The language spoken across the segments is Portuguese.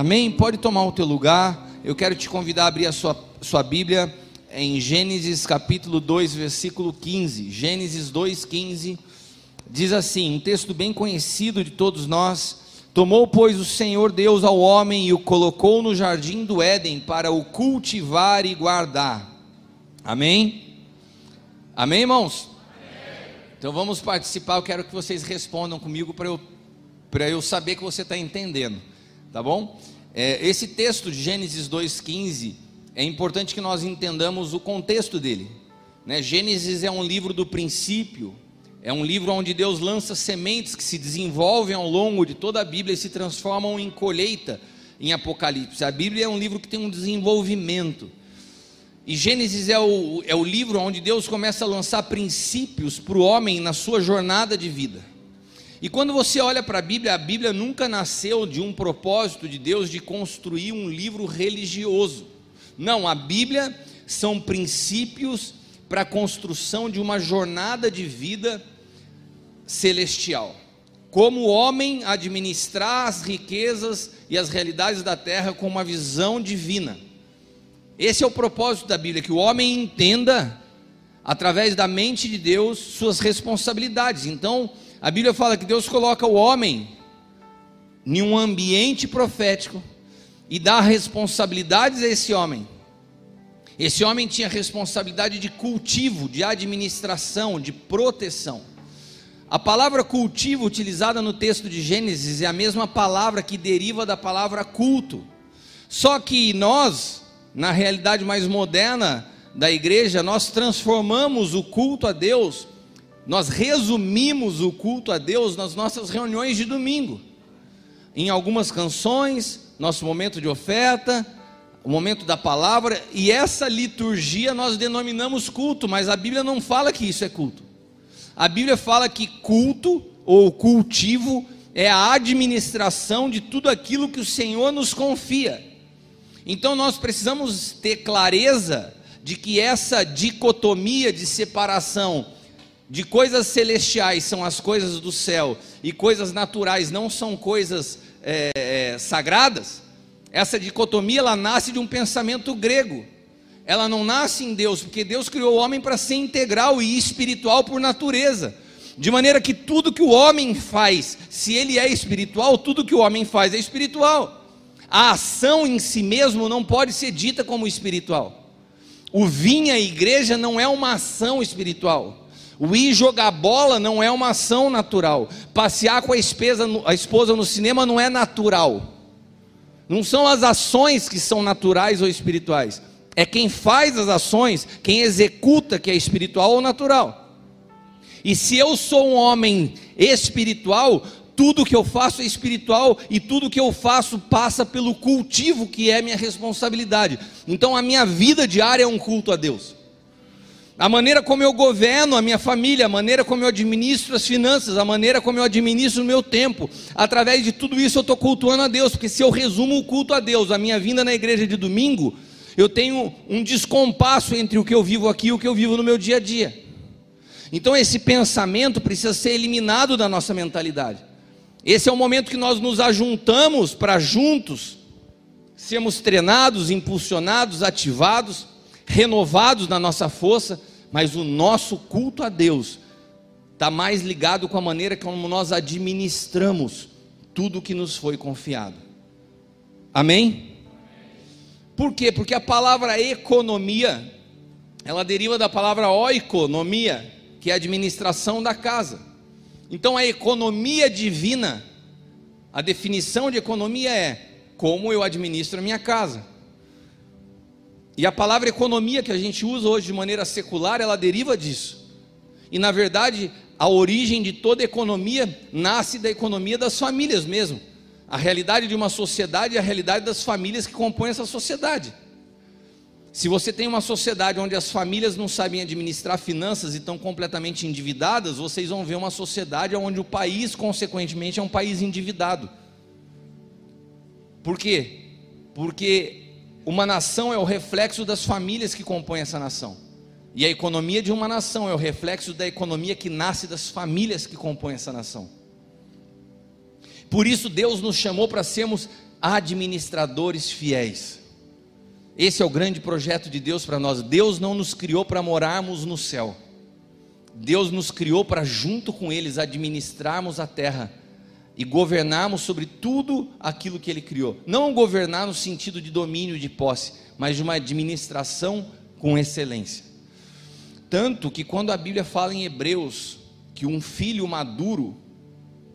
Amém? Pode tomar o teu lugar. Eu quero te convidar a abrir a sua, sua Bíblia em Gênesis capítulo 2, versículo 15. Gênesis 2, 15. Diz assim: um texto bem conhecido de todos nós. Tomou, pois, o Senhor Deus ao homem e o colocou no jardim do Éden para o cultivar e guardar. Amém? Amém, irmãos? Amém. Então vamos participar. Eu quero que vocês respondam comigo para eu, eu saber que você está entendendo. Tá bom? É, esse texto de Gênesis 2,15 é importante que nós entendamos o contexto dele. Né? Gênesis é um livro do princípio, é um livro onde Deus lança sementes que se desenvolvem ao longo de toda a Bíblia e se transformam em colheita em Apocalipse. A Bíblia é um livro que tem um desenvolvimento. E Gênesis é o, é o livro onde Deus começa a lançar princípios para o homem na sua jornada de vida. E quando você olha para a Bíblia, a Bíblia nunca nasceu de um propósito de Deus de construir um livro religioso. Não, a Bíblia são princípios para a construção de uma jornada de vida celestial. Como o homem administrar as riquezas e as realidades da terra com uma visão divina. Esse é o propósito da Bíblia, que o homem entenda, através da mente de Deus, suas responsabilidades. Então, a Bíblia fala que Deus coloca o homem em um ambiente profético e dá responsabilidades a esse homem. Esse homem tinha responsabilidade de cultivo, de administração, de proteção. A palavra cultivo utilizada no texto de Gênesis é a mesma palavra que deriva da palavra culto. Só que nós, na realidade mais moderna da igreja, nós transformamos o culto a Deus nós resumimos o culto a Deus nas nossas reuniões de domingo. Em algumas canções, nosso momento de oferta, o momento da palavra, e essa liturgia nós denominamos culto, mas a Bíblia não fala que isso é culto. A Bíblia fala que culto ou cultivo é a administração de tudo aquilo que o Senhor nos confia. Então nós precisamos ter clareza de que essa dicotomia de separação de coisas celestiais são as coisas do céu e coisas naturais não são coisas é, é, sagradas, essa dicotomia ela nasce de um pensamento grego. Ela não nasce em Deus, porque Deus criou o homem para ser integral e espiritual por natureza. De maneira que tudo que o homem faz, se ele é espiritual, tudo que o homem faz é espiritual. A ação em si mesmo não pode ser dita como espiritual. O vinha igreja não é uma ação espiritual. O ir jogar bola não é uma ação natural. Passear com a esposa, a esposa no cinema não é natural. Não são as ações que são naturais ou espirituais. É quem faz as ações, quem executa que é espiritual ou natural. E se eu sou um homem espiritual, tudo que eu faço é espiritual e tudo que eu faço passa pelo cultivo que é minha responsabilidade. Então a minha vida diária é um culto a Deus a maneira como eu governo a minha família, a maneira como eu administro as finanças, a maneira como eu administro o meu tempo, através de tudo isso eu estou cultuando a Deus, porque se eu resumo o culto a Deus, a minha vinda na igreja de domingo, eu tenho um descompasso entre o que eu vivo aqui e o que eu vivo no meu dia a dia. Então esse pensamento precisa ser eliminado da nossa mentalidade. Esse é o momento que nós nos ajuntamos para juntos sermos treinados, impulsionados, ativados, renovados na nossa força mas o nosso culto a Deus está mais ligado com a maneira como nós administramos tudo que nos foi confiado. Amém? Por quê? Porque a palavra economia, ela deriva da palavra oikonomia, que é a administração da casa. Então a economia divina, a definição de economia é como eu administro a minha casa. E a palavra economia que a gente usa hoje de maneira secular, ela deriva disso. E na verdade, a origem de toda economia nasce da economia das famílias mesmo. A realidade de uma sociedade é a realidade das famílias que compõem essa sociedade. Se você tem uma sociedade onde as famílias não sabem administrar finanças e estão completamente endividadas, vocês vão ver uma sociedade onde o país, consequentemente, é um país endividado. Por quê? Porque uma nação é o reflexo das famílias que compõem essa nação. E a economia de uma nação é o reflexo da economia que nasce das famílias que compõem essa nação. Por isso Deus nos chamou para sermos administradores fiéis. Esse é o grande projeto de Deus para nós. Deus não nos criou para morarmos no céu. Deus nos criou para, junto com eles, administrarmos a terra e governarmos sobre tudo aquilo que Ele criou. Não governar no sentido de domínio de posse, mas de uma administração com excelência. Tanto que quando a Bíblia fala em Hebreus que um filho maduro,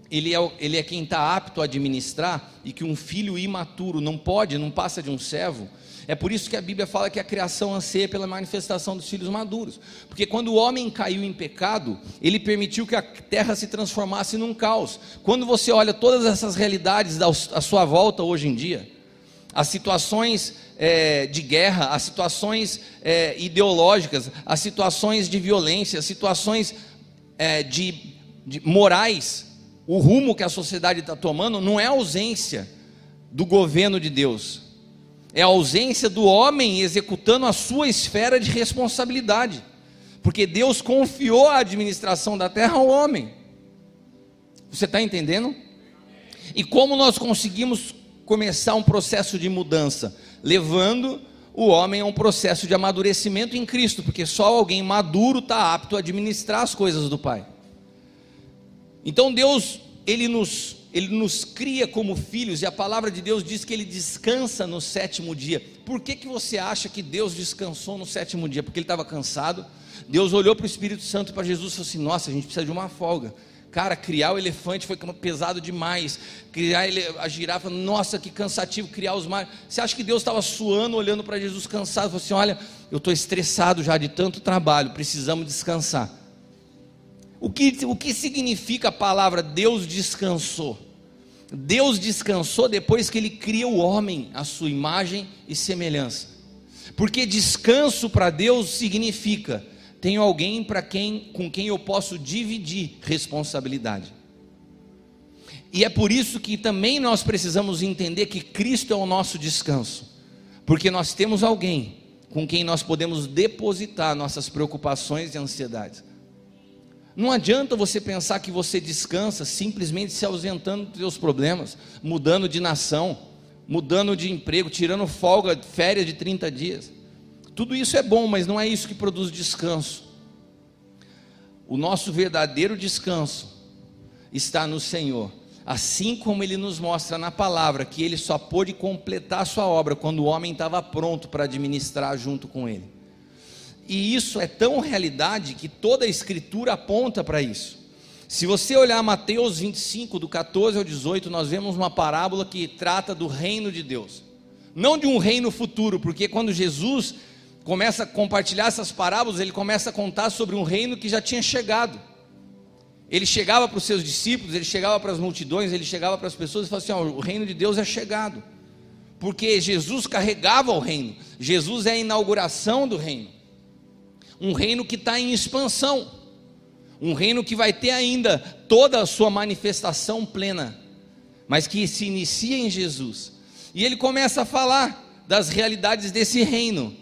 ele é, ele é quem está apto a administrar, e que um filho imaturo não pode, não passa de um servo, é por isso que a Bíblia fala que a criação anseia pela manifestação dos filhos maduros. Porque quando o homem caiu em pecado, ele permitiu que a terra se transformasse num caos. Quando você olha todas essas realidades à sua volta hoje em dia, as situações é, de guerra, as situações é, ideológicas, as situações de violência, as situações é, de, de morais, o rumo que a sociedade está tomando não é ausência do governo de Deus, é a ausência do homem executando a sua esfera de responsabilidade, porque Deus confiou a administração da terra ao homem. Você está entendendo? E como nós conseguimos começar um processo de mudança? Levando o homem a um processo de amadurecimento em Cristo, porque só alguém maduro está apto a administrar as coisas do Pai. Então Deus, Ele nos ele nos cria como filhos e a palavra de Deus diz que ele descansa no sétimo dia. Por que, que você acha que Deus descansou no sétimo dia? Porque ele estava cansado. Deus olhou para o Espírito Santo para Jesus e falou assim: Nossa, a gente precisa de uma folga. Cara, criar o elefante foi pesado demais. Criar a girafa, nossa, que cansativo criar os mares. Você acha que Deus estava suando, olhando para Jesus cansado? Falou assim: Olha, eu estou estressado já de tanto trabalho, precisamos descansar. O que, o que significa a palavra Deus descansou? Deus descansou depois que ele cria o homem à sua imagem e semelhança. Porque descanso para Deus significa tenho alguém para quem com quem eu posso dividir responsabilidade. E é por isso que também nós precisamos entender que Cristo é o nosso descanso. Porque nós temos alguém com quem nós podemos depositar nossas preocupações e ansiedades. Não adianta você pensar que você descansa simplesmente se ausentando dos seus problemas, mudando de nação, mudando de emprego, tirando folga, férias de 30 dias. Tudo isso é bom, mas não é isso que produz descanso. O nosso verdadeiro descanso está no Senhor, assim como ele nos mostra na palavra que ele só pôde completar a sua obra quando o homem estava pronto para administrar junto com ele. E isso é tão realidade que toda a Escritura aponta para isso. Se você olhar Mateus 25, do 14 ao 18, nós vemos uma parábola que trata do reino de Deus. Não de um reino futuro, porque quando Jesus começa a compartilhar essas parábolas, ele começa a contar sobre um reino que já tinha chegado. Ele chegava para os seus discípulos, ele chegava para as multidões, ele chegava para as pessoas e falava assim: o reino de Deus é chegado. Porque Jesus carregava o reino, Jesus é a inauguração do reino um reino que está em expansão, um reino que vai ter ainda toda a sua manifestação plena, mas que se inicia em Jesus. E ele começa a falar das realidades desse reino,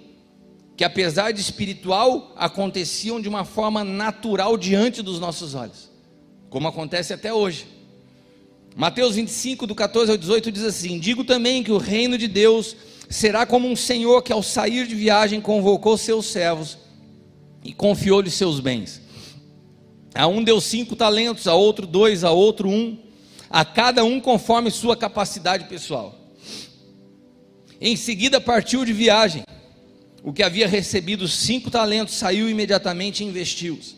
que apesar de espiritual, aconteciam de uma forma natural diante dos nossos olhos, como acontece até hoje. Mateus 25, do 14 ao 18, diz assim: Digo também que o reino de Deus será como um senhor que, ao sair de viagem, convocou seus servos e confiou-lhe seus bens. A um deu cinco talentos, a outro dois, a outro um, a cada um conforme sua capacidade pessoal. Em seguida partiu de viagem. O que havia recebido cinco talentos saiu imediatamente e investiu-os.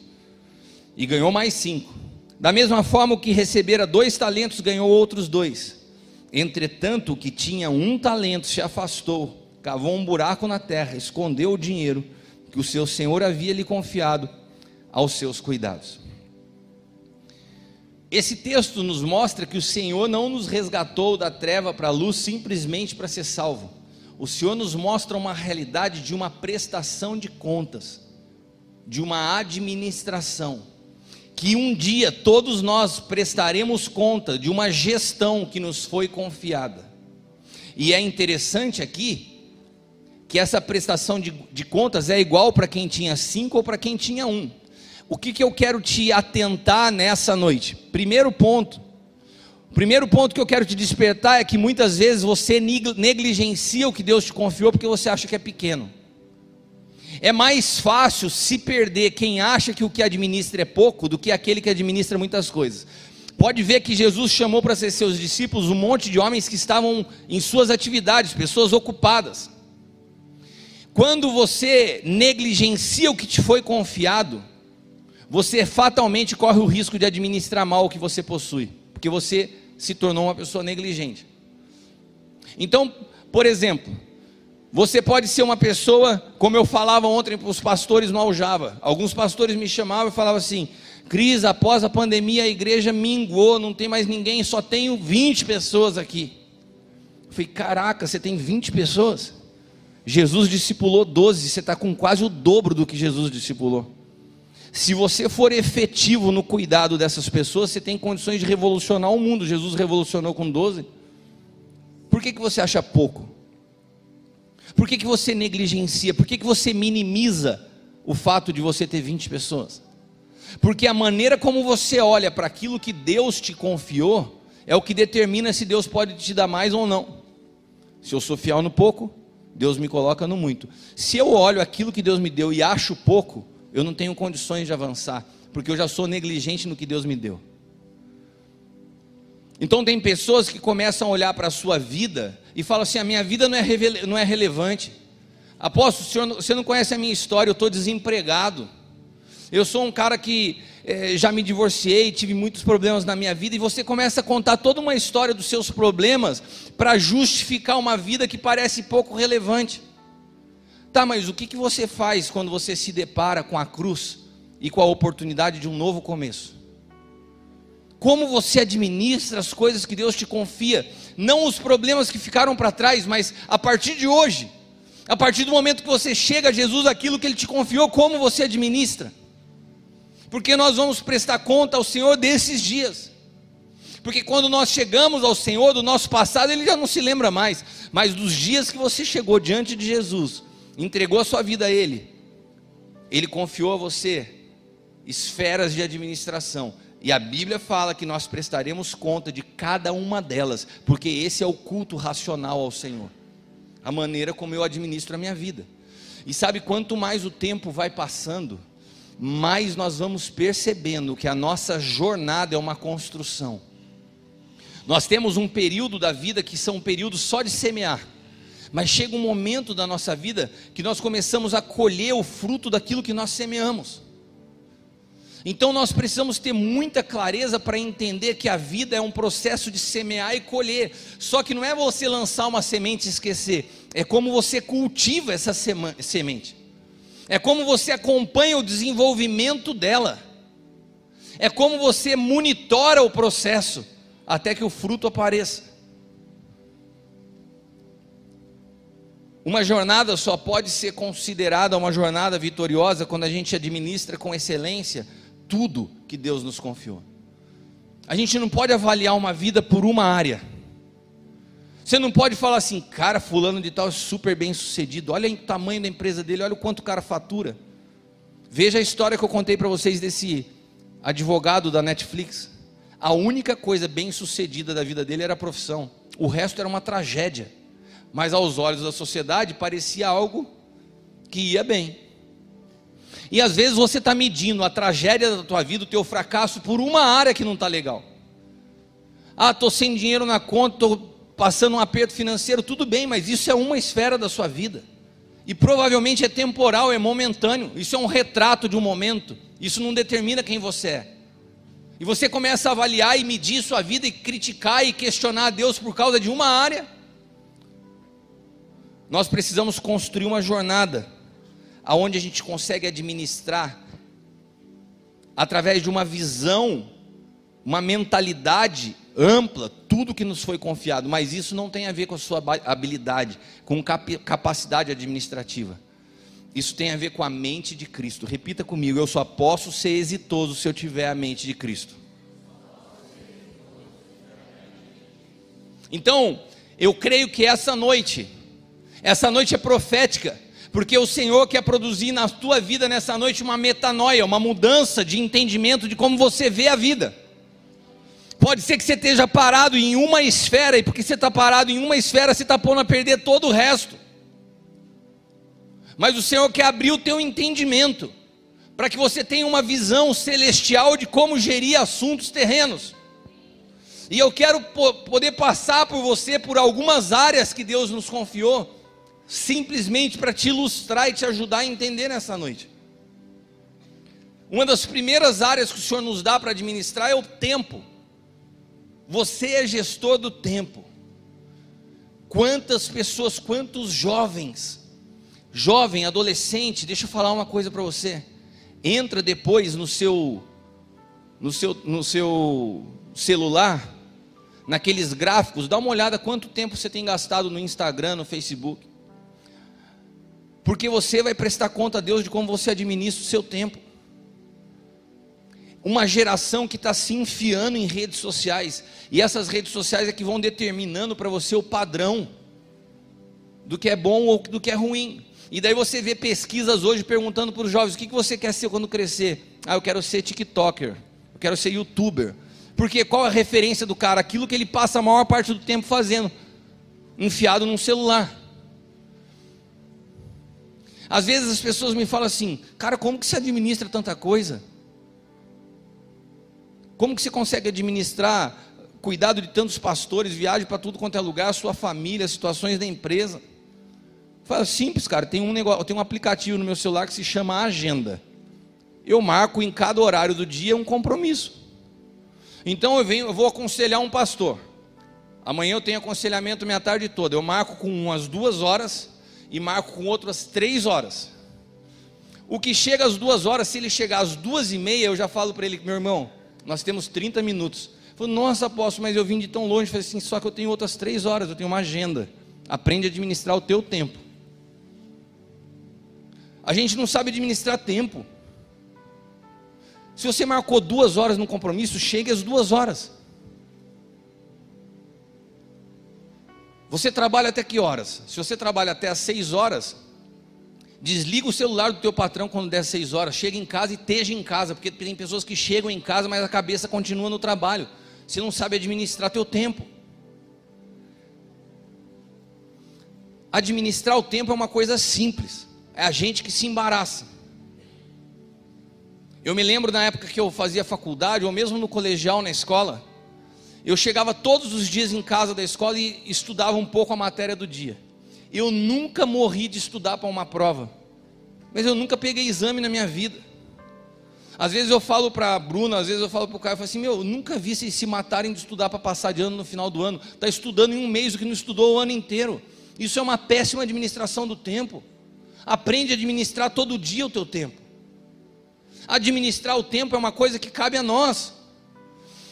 E ganhou mais cinco. Da mesma forma, o que recebera dois talentos ganhou outros dois. Entretanto, o que tinha um talento se afastou, cavou um buraco na terra, escondeu o dinheiro que o seu senhor havia lhe confiado aos seus cuidados. Esse texto nos mostra que o Senhor não nos resgatou da treva para a luz simplesmente para ser salvo. O Senhor nos mostra uma realidade de uma prestação de contas, de uma administração, que um dia todos nós prestaremos conta de uma gestão que nos foi confiada. E é interessante aqui que essa prestação de, de contas é igual para quem tinha cinco ou para quem tinha um. O que, que eu quero te atentar nessa noite? Primeiro ponto, Primeiro ponto que eu quero te despertar é que muitas vezes você negligencia o que Deus te confiou porque você acha que é pequeno. É mais fácil se perder quem acha que o que administra é pouco do que aquele que administra muitas coisas. Pode ver que Jesus chamou para ser seus discípulos um monte de homens que estavam em suas atividades, pessoas ocupadas. Quando você negligencia o que te foi confiado, você fatalmente corre o risco de administrar mal o que você possui, porque você se tornou uma pessoa negligente. Então, por exemplo, você pode ser uma pessoa, como eu falava ontem para os pastores no Aljava. Alguns pastores me chamavam e falavam assim: Cris, após a pandemia a igreja minguou, não tem mais ninguém, só tenho 20 pessoas aqui. Eu falei: caraca, você tem 20 pessoas? Jesus discipulou 12, você está com quase o dobro do que Jesus discipulou. Se você for efetivo no cuidado dessas pessoas, você tem condições de revolucionar o mundo. Jesus revolucionou com 12. Por que, que você acha pouco? Por que, que você negligencia? Por que, que você minimiza o fato de você ter 20 pessoas? Porque a maneira como você olha para aquilo que Deus te confiou é o que determina se Deus pode te dar mais ou não. Se eu sou fiel no pouco, Deus me coloca no muito. Se eu olho aquilo que Deus me deu e acho pouco, eu não tenho condições de avançar, porque eu já sou negligente no que Deus me deu. Então tem pessoas que começam a olhar para a sua vida e falam assim: a minha vida não é, não é relevante. Apóstolo, senhor, você não conhece a minha história, eu estou desempregado. Eu sou um cara que é, já me divorciei, tive muitos problemas na minha vida, e você começa a contar toda uma história dos seus problemas para justificar uma vida que parece pouco relevante. Tá, mas o que, que você faz quando você se depara com a cruz e com a oportunidade de um novo começo? como você administra as coisas que Deus te confia, não os problemas que ficaram para trás, mas a partir de hoje, a partir do momento que você chega a Jesus, aquilo que Ele te confiou, como você administra, porque nós vamos prestar conta ao Senhor desses dias. Porque quando nós chegamos ao Senhor do nosso passado, Ele já não se lembra mais, mas dos dias que você chegou diante de Jesus, entregou a sua vida a Ele, Ele confiou a você esferas de administração e a Bíblia fala que nós prestaremos conta de cada uma delas, porque esse é o culto racional ao Senhor. A maneira como eu administro a minha vida. E sabe, quanto mais o tempo vai passando, mais nós vamos percebendo que a nossa jornada é uma construção. Nós temos um período da vida que são períodos só de semear. Mas chega um momento da nossa vida que nós começamos a colher o fruto daquilo que nós semeamos. Então nós precisamos ter muita clareza para entender que a vida é um processo de semear e colher. Só que não é você lançar uma semente e esquecer, é como você cultiva essa semente. É como você acompanha o desenvolvimento dela. É como você monitora o processo até que o fruto apareça. Uma jornada só pode ser considerada uma jornada vitoriosa quando a gente administra com excelência tudo que Deus nos confiou. A gente não pode avaliar uma vida por uma área. Você não pode falar assim, cara, fulano de tal é super bem sucedido. Olha o tamanho da empresa dele, olha o quanto o cara fatura. Veja a história que eu contei para vocês desse advogado da Netflix. A única coisa bem sucedida da vida dele era a profissão. O resto era uma tragédia. Mas aos olhos da sociedade parecia algo que ia bem. E às vezes você está medindo a tragédia da tua vida, o teu fracasso, por uma área que não está legal. Ah, estou sem dinheiro na conta, estou passando um aperto financeiro, tudo bem, mas isso é uma esfera da sua vida. E provavelmente é temporal, é momentâneo. Isso é um retrato de um momento. Isso não determina quem você é. E você começa a avaliar e medir sua vida e criticar e questionar a Deus por causa de uma área. Nós precisamos construir uma jornada aonde a gente consegue administrar através de uma visão, uma mentalidade ampla, tudo que nos foi confiado, mas isso não tem a ver com a sua habilidade, com capacidade administrativa. Isso tem a ver com a mente de Cristo. Repita comigo: eu só posso ser exitoso se eu tiver a mente de Cristo. Então, eu creio que essa noite, essa noite é profética porque o Senhor quer produzir na tua vida nessa noite uma metanoia, uma mudança de entendimento de como você vê a vida. Pode ser que você esteja parado em uma esfera, e porque você está parado em uma esfera, você está pondo a perder todo o resto. Mas o Senhor quer abrir o teu entendimento, para que você tenha uma visão celestial de como gerir assuntos terrenos. E eu quero poder passar por você por algumas áreas que Deus nos confiou, simplesmente para te ilustrar e te ajudar a entender nessa noite. Uma das primeiras áreas que o Senhor nos dá para administrar é o tempo. Você é gestor do tempo. Quantas pessoas, quantos jovens, jovem, adolescente, deixa eu falar uma coisa para você. Entra depois no seu no seu no seu celular, naqueles gráficos, dá uma olhada quanto tempo você tem gastado no Instagram, no Facebook. Porque você vai prestar conta a Deus de como você administra o seu tempo uma geração que está se enfiando em redes sociais, e essas redes sociais é que vão determinando para você o padrão do que é bom ou do que é ruim. E daí você vê pesquisas hoje perguntando para os jovens: o que, que você quer ser quando crescer? Ah, eu quero ser TikToker, eu quero ser YouTuber. Porque qual é a referência do cara? Aquilo que ele passa a maior parte do tempo fazendo, enfiado num celular. Às vezes as pessoas me falam assim: cara, como que se administra tanta coisa? Como que você consegue administrar, cuidado de tantos pastores, viagem para tudo quanto é lugar, sua família, situações da empresa? Fala simples, cara. Tem um negócio, tem um aplicativo no meu celular que se chama Agenda. Eu marco em cada horário do dia um compromisso. Então eu venho, eu vou aconselhar um pastor. Amanhã eu tenho aconselhamento minha tarde toda. Eu marco com umas duas horas e marco com outras três horas. O que chega às duas horas, se ele chegar às duas e meia, eu já falo para ele, meu irmão, nós temos 30 minutos. Falei, nossa, apóstolo, mas eu vim de tão longe. Falei assim, só que eu tenho outras três horas, eu tenho uma agenda. Aprende a administrar o teu tempo. A gente não sabe administrar tempo. Se você marcou duas horas no compromisso, chegue às duas horas. Você trabalha até que horas? Se você trabalha até às seis horas, Desliga o celular do teu patrão quando der seis horas. Chega em casa e esteja em casa, porque tem pessoas que chegam em casa, mas a cabeça continua no trabalho. Você não sabe administrar teu tempo. Administrar o tempo é uma coisa simples. É a gente que se embaraça. Eu me lembro na época que eu fazia faculdade, ou mesmo no colegial, na escola, eu chegava todos os dias em casa da escola e estudava um pouco a matéria do dia. Eu nunca morri de estudar para uma prova, mas eu nunca peguei exame na minha vida. Às vezes eu falo para a Bruna, às vezes eu falo para o Caio, eu falo assim, meu, eu nunca vi vocês se matarem de estudar para passar de ano no final do ano. Está estudando em um mês o que não estudou o ano inteiro. Isso é uma péssima administração do tempo. Aprende a administrar todo dia o teu tempo. Administrar o tempo é uma coisa que cabe a nós.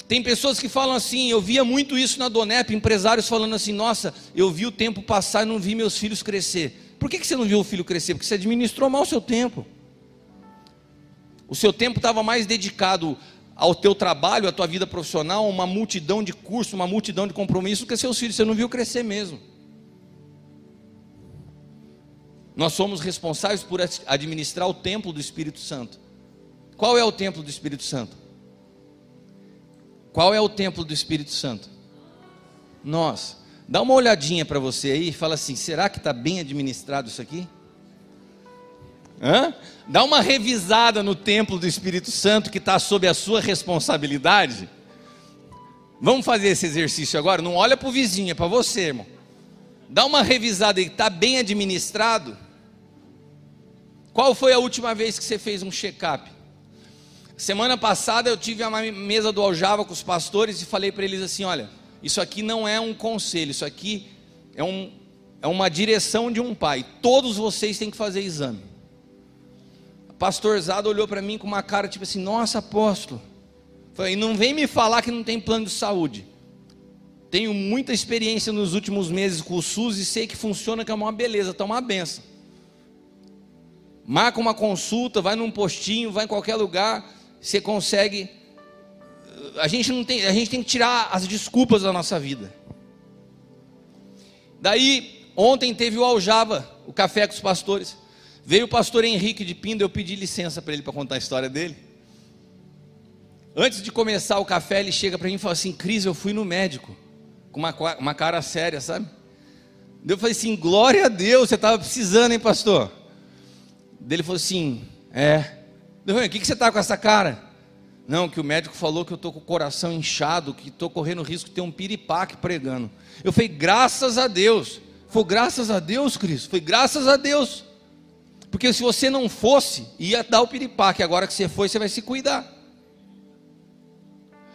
Tem pessoas que falam assim, eu via muito isso na Donep, empresários falando assim, nossa, eu vi o tempo passar e não vi meus filhos crescer. Por que, que você não viu o filho crescer? Porque você administrou mal o seu tempo. O seu tempo estava mais dedicado ao teu trabalho, à tua vida profissional, uma multidão de cursos, uma multidão de compromissos, que seus filhos você não viu crescer mesmo. Nós somos responsáveis por administrar o templo do Espírito Santo. Qual é o templo do Espírito Santo? Qual é o templo do Espírito Santo? Nós. Dá uma olhadinha para você aí e fala assim: será que está bem administrado isso aqui? Hã? Dá uma revisada no templo do Espírito Santo que está sob a sua responsabilidade. Vamos fazer esse exercício agora? Não olha para o vizinho, é para você, irmão. Dá uma revisada aí, está bem administrado? Qual foi a última vez que você fez um check-up? Semana passada eu tive uma mesa do Aljava com os pastores e falei para eles assim: olha, isso aqui não é um conselho, isso aqui é, um, é uma direção de um pai. Todos vocês têm que fazer exame. O pastor Zado olhou para mim com uma cara tipo assim: nossa, apóstolo. Falei, não vem me falar que não tem plano de saúde. Tenho muita experiência nos últimos meses com o SUS e sei que funciona, que é uma beleza, está uma benção. Marca uma consulta, vai num postinho, vai em qualquer lugar você consegue. A gente não tem, a gente tem que tirar as desculpas da nossa vida. Daí, ontem teve o Aljava, o café com os pastores. Veio o pastor Henrique de Pinda, eu pedi licença para ele para contar a história dele. Antes de começar o café, ele chega para mim e fala assim: Cris, eu fui no médico. Com uma, uma cara séria, sabe? Eu falei assim: glória a Deus, você estava precisando, hein, pastor? Ele falou assim: é. Falei, o que, que você está com essa cara? Não, que o médico falou que eu estou com o coração inchado, que estou correndo risco de ter um piripaque pregando. Eu falei, graças a Deus. Foi graças a Deus, Cristo. Foi graças a Deus. Porque se você não fosse, ia dar o piripaque. Agora que você foi, você vai se cuidar.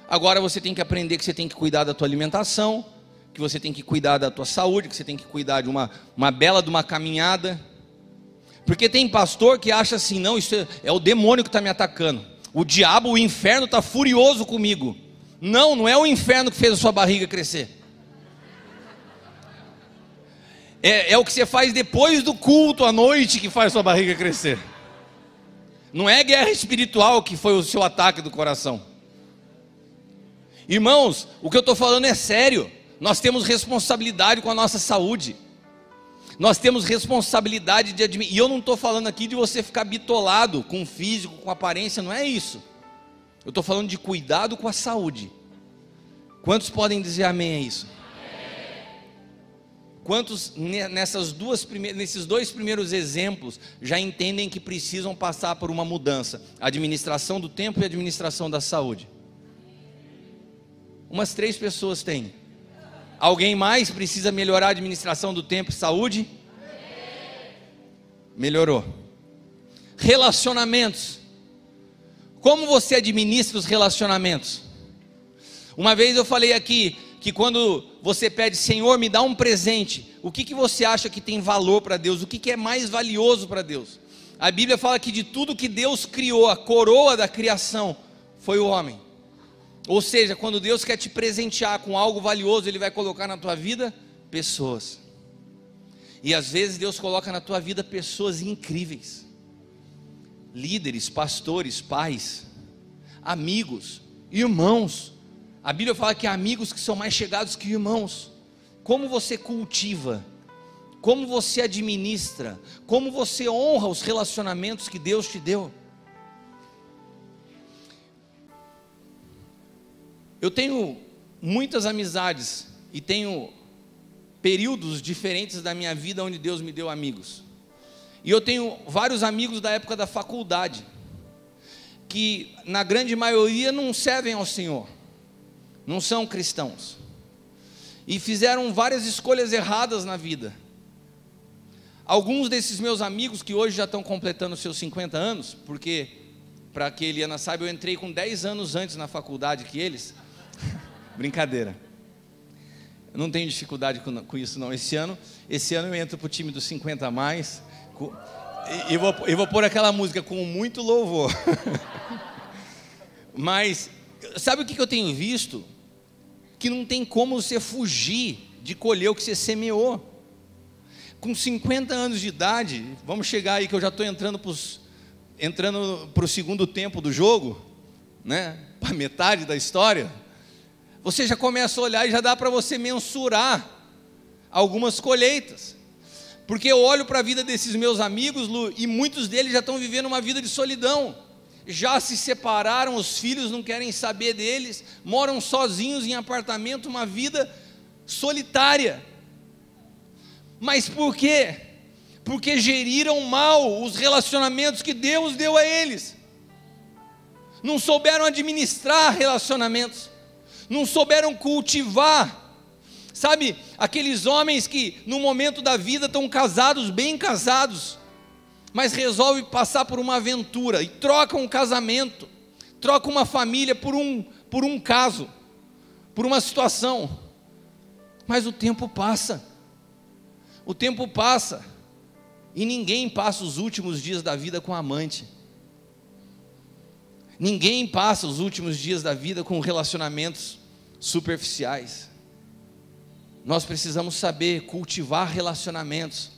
Agora você tem que aprender que você tem que cuidar da tua alimentação, que você tem que cuidar da tua saúde, que você tem que cuidar de uma, uma bela de uma caminhada. Porque tem pastor que acha assim, não, isso é, é o demônio que está me atacando. O diabo, o inferno está furioso comigo. Não, não é o inferno que fez a sua barriga crescer. É, é o que você faz depois do culto à noite que faz a sua barriga crescer. Não é guerra espiritual que foi o seu ataque do coração. Irmãos, o que eu estou falando é sério. Nós temos responsabilidade com a nossa saúde. Nós temos responsabilidade de admitir. E eu não estou falando aqui de você ficar bitolado com físico, com aparência, não é isso. Eu estou falando de cuidado com a saúde. Quantos podem dizer amém a isso? Quantos nessas duas nesses dois primeiros exemplos já entendem que precisam passar por uma mudança? Administração do tempo e administração da saúde. Umas três pessoas têm. Alguém mais precisa melhorar a administração do tempo e saúde? Melhorou. Relacionamentos. Como você administra os relacionamentos? Uma vez eu falei aqui que quando você pede, Senhor, me dá um presente, o que, que você acha que tem valor para Deus? O que, que é mais valioso para Deus? A Bíblia fala que de tudo que Deus criou, a coroa da criação foi o homem. Ou seja, quando Deus quer te presentear com algo valioso, Ele vai colocar na tua vida pessoas. E às vezes Deus coloca na tua vida pessoas incríveis, líderes, pastores, pais, amigos, irmãos. A Bíblia fala que há amigos que são mais chegados que irmãos. Como você cultiva, como você administra, como você honra os relacionamentos que Deus te deu. Eu tenho muitas amizades e tenho períodos diferentes da minha vida onde Deus me deu amigos. E eu tenho vários amigos da época da faculdade, que na grande maioria não servem ao Senhor, não são cristãos, e fizeram várias escolhas erradas na vida. Alguns desses meus amigos que hoje já estão completando seus 50 anos, porque, para que Eliana saiba, eu entrei com 10 anos antes na faculdade que eles, Brincadeira. Eu não tenho dificuldade com, com, isso não. Esse ano, esse ano eu entro para o time dos 50 a mais. Com, e, e, vou, e vou pôr aquela música com muito louvor. Mas, sabe o que, que eu tenho visto? Que não tem como você fugir de colher o que você semeou. Com 50 anos de idade, vamos chegar aí que eu já estou entrando para entrando o segundo tempo do jogo, né? Para metade da história você já começa a olhar e já dá para você mensurar algumas colheitas. Porque eu olho para a vida desses meus amigos, Lu, e muitos deles já estão vivendo uma vida de solidão. Já se separaram, os filhos não querem saber deles, moram sozinhos em apartamento, uma vida solitária. Mas por quê? Porque geriram mal os relacionamentos que Deus deu a eles. Não souberam administrar relacionamentos não souberam cultivar. Sabe, aqueles homens que no momento da vida estão casados, bem casados, mas resolvem passar por uma aventura e trocam um casamento, trocam uma família por um, por um caso, por uma situação. Mas o tempo passa, o tempo passa, e ninguém passa os últimos dias da vida com amante. Ninguém passa os últimos dias da vida com relacionamentos superficiais. Nós precisamos saber cultivar relacionamentos,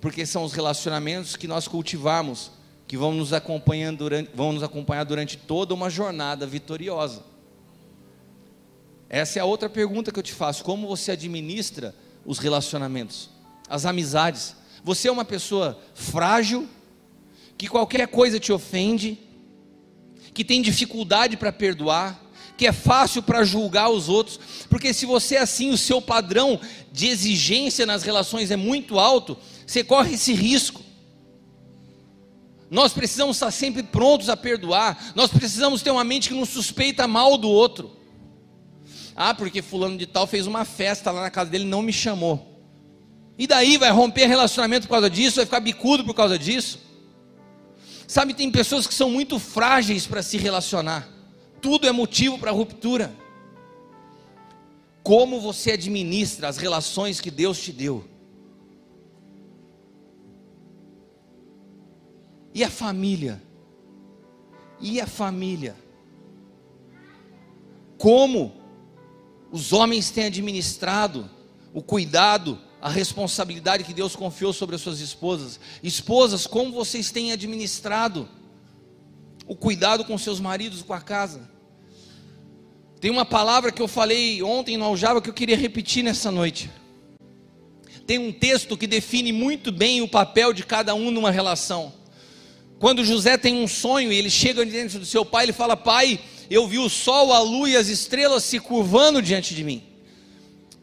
porque são os relacionamentos que nós cultivamos que vão nos acompanhando durante, vão nos acompanhar durante toda uma jornada vitoriosa. Essa é a outra pergunta que eu te faço: como você administra os relacionamentos, as amizades? Você é uma pessoa frágil, que qualquer coisa te ofende, que tem dificuldade para perdoar, que é fácil para julgar os outros, porque se você é assim, o seu padrão de exigência nas relações é muito alto, você corre esse risco. Nós precisamos estar sempre prontos a perdoar, nós precisamos ter uma mente que não suspeita mal do outro. Ah, porque fulano de tal fez uma festa lá na casa dele não me chamou. E daí vai romper relacionamento por causa disso, vai ficar bicudo por causa disso. Sabe, tem pessoas que são muito frágeis para se relacionar. Tudo é motivo para ruptura. Como você administra as relações que Deus te deu? E a família? E a família? Como os homens têm administrado o cuidado, a responsabilidade que Deus confiou sobre as suas esposas? Esposas, como vocês têm administrado o cuidado com seus maridos, com a casa? Tem uma palavra que eu falei ontem no Aljava que eu queria repetir nessa noite. Tem um texto que define muito bem o papel de cada um numa relação. Quando José tem um sonho e ele chega diante do seu pai, ele fala: Pai, eu vi o sol, a lua e as estrelas se curvando diante de mim.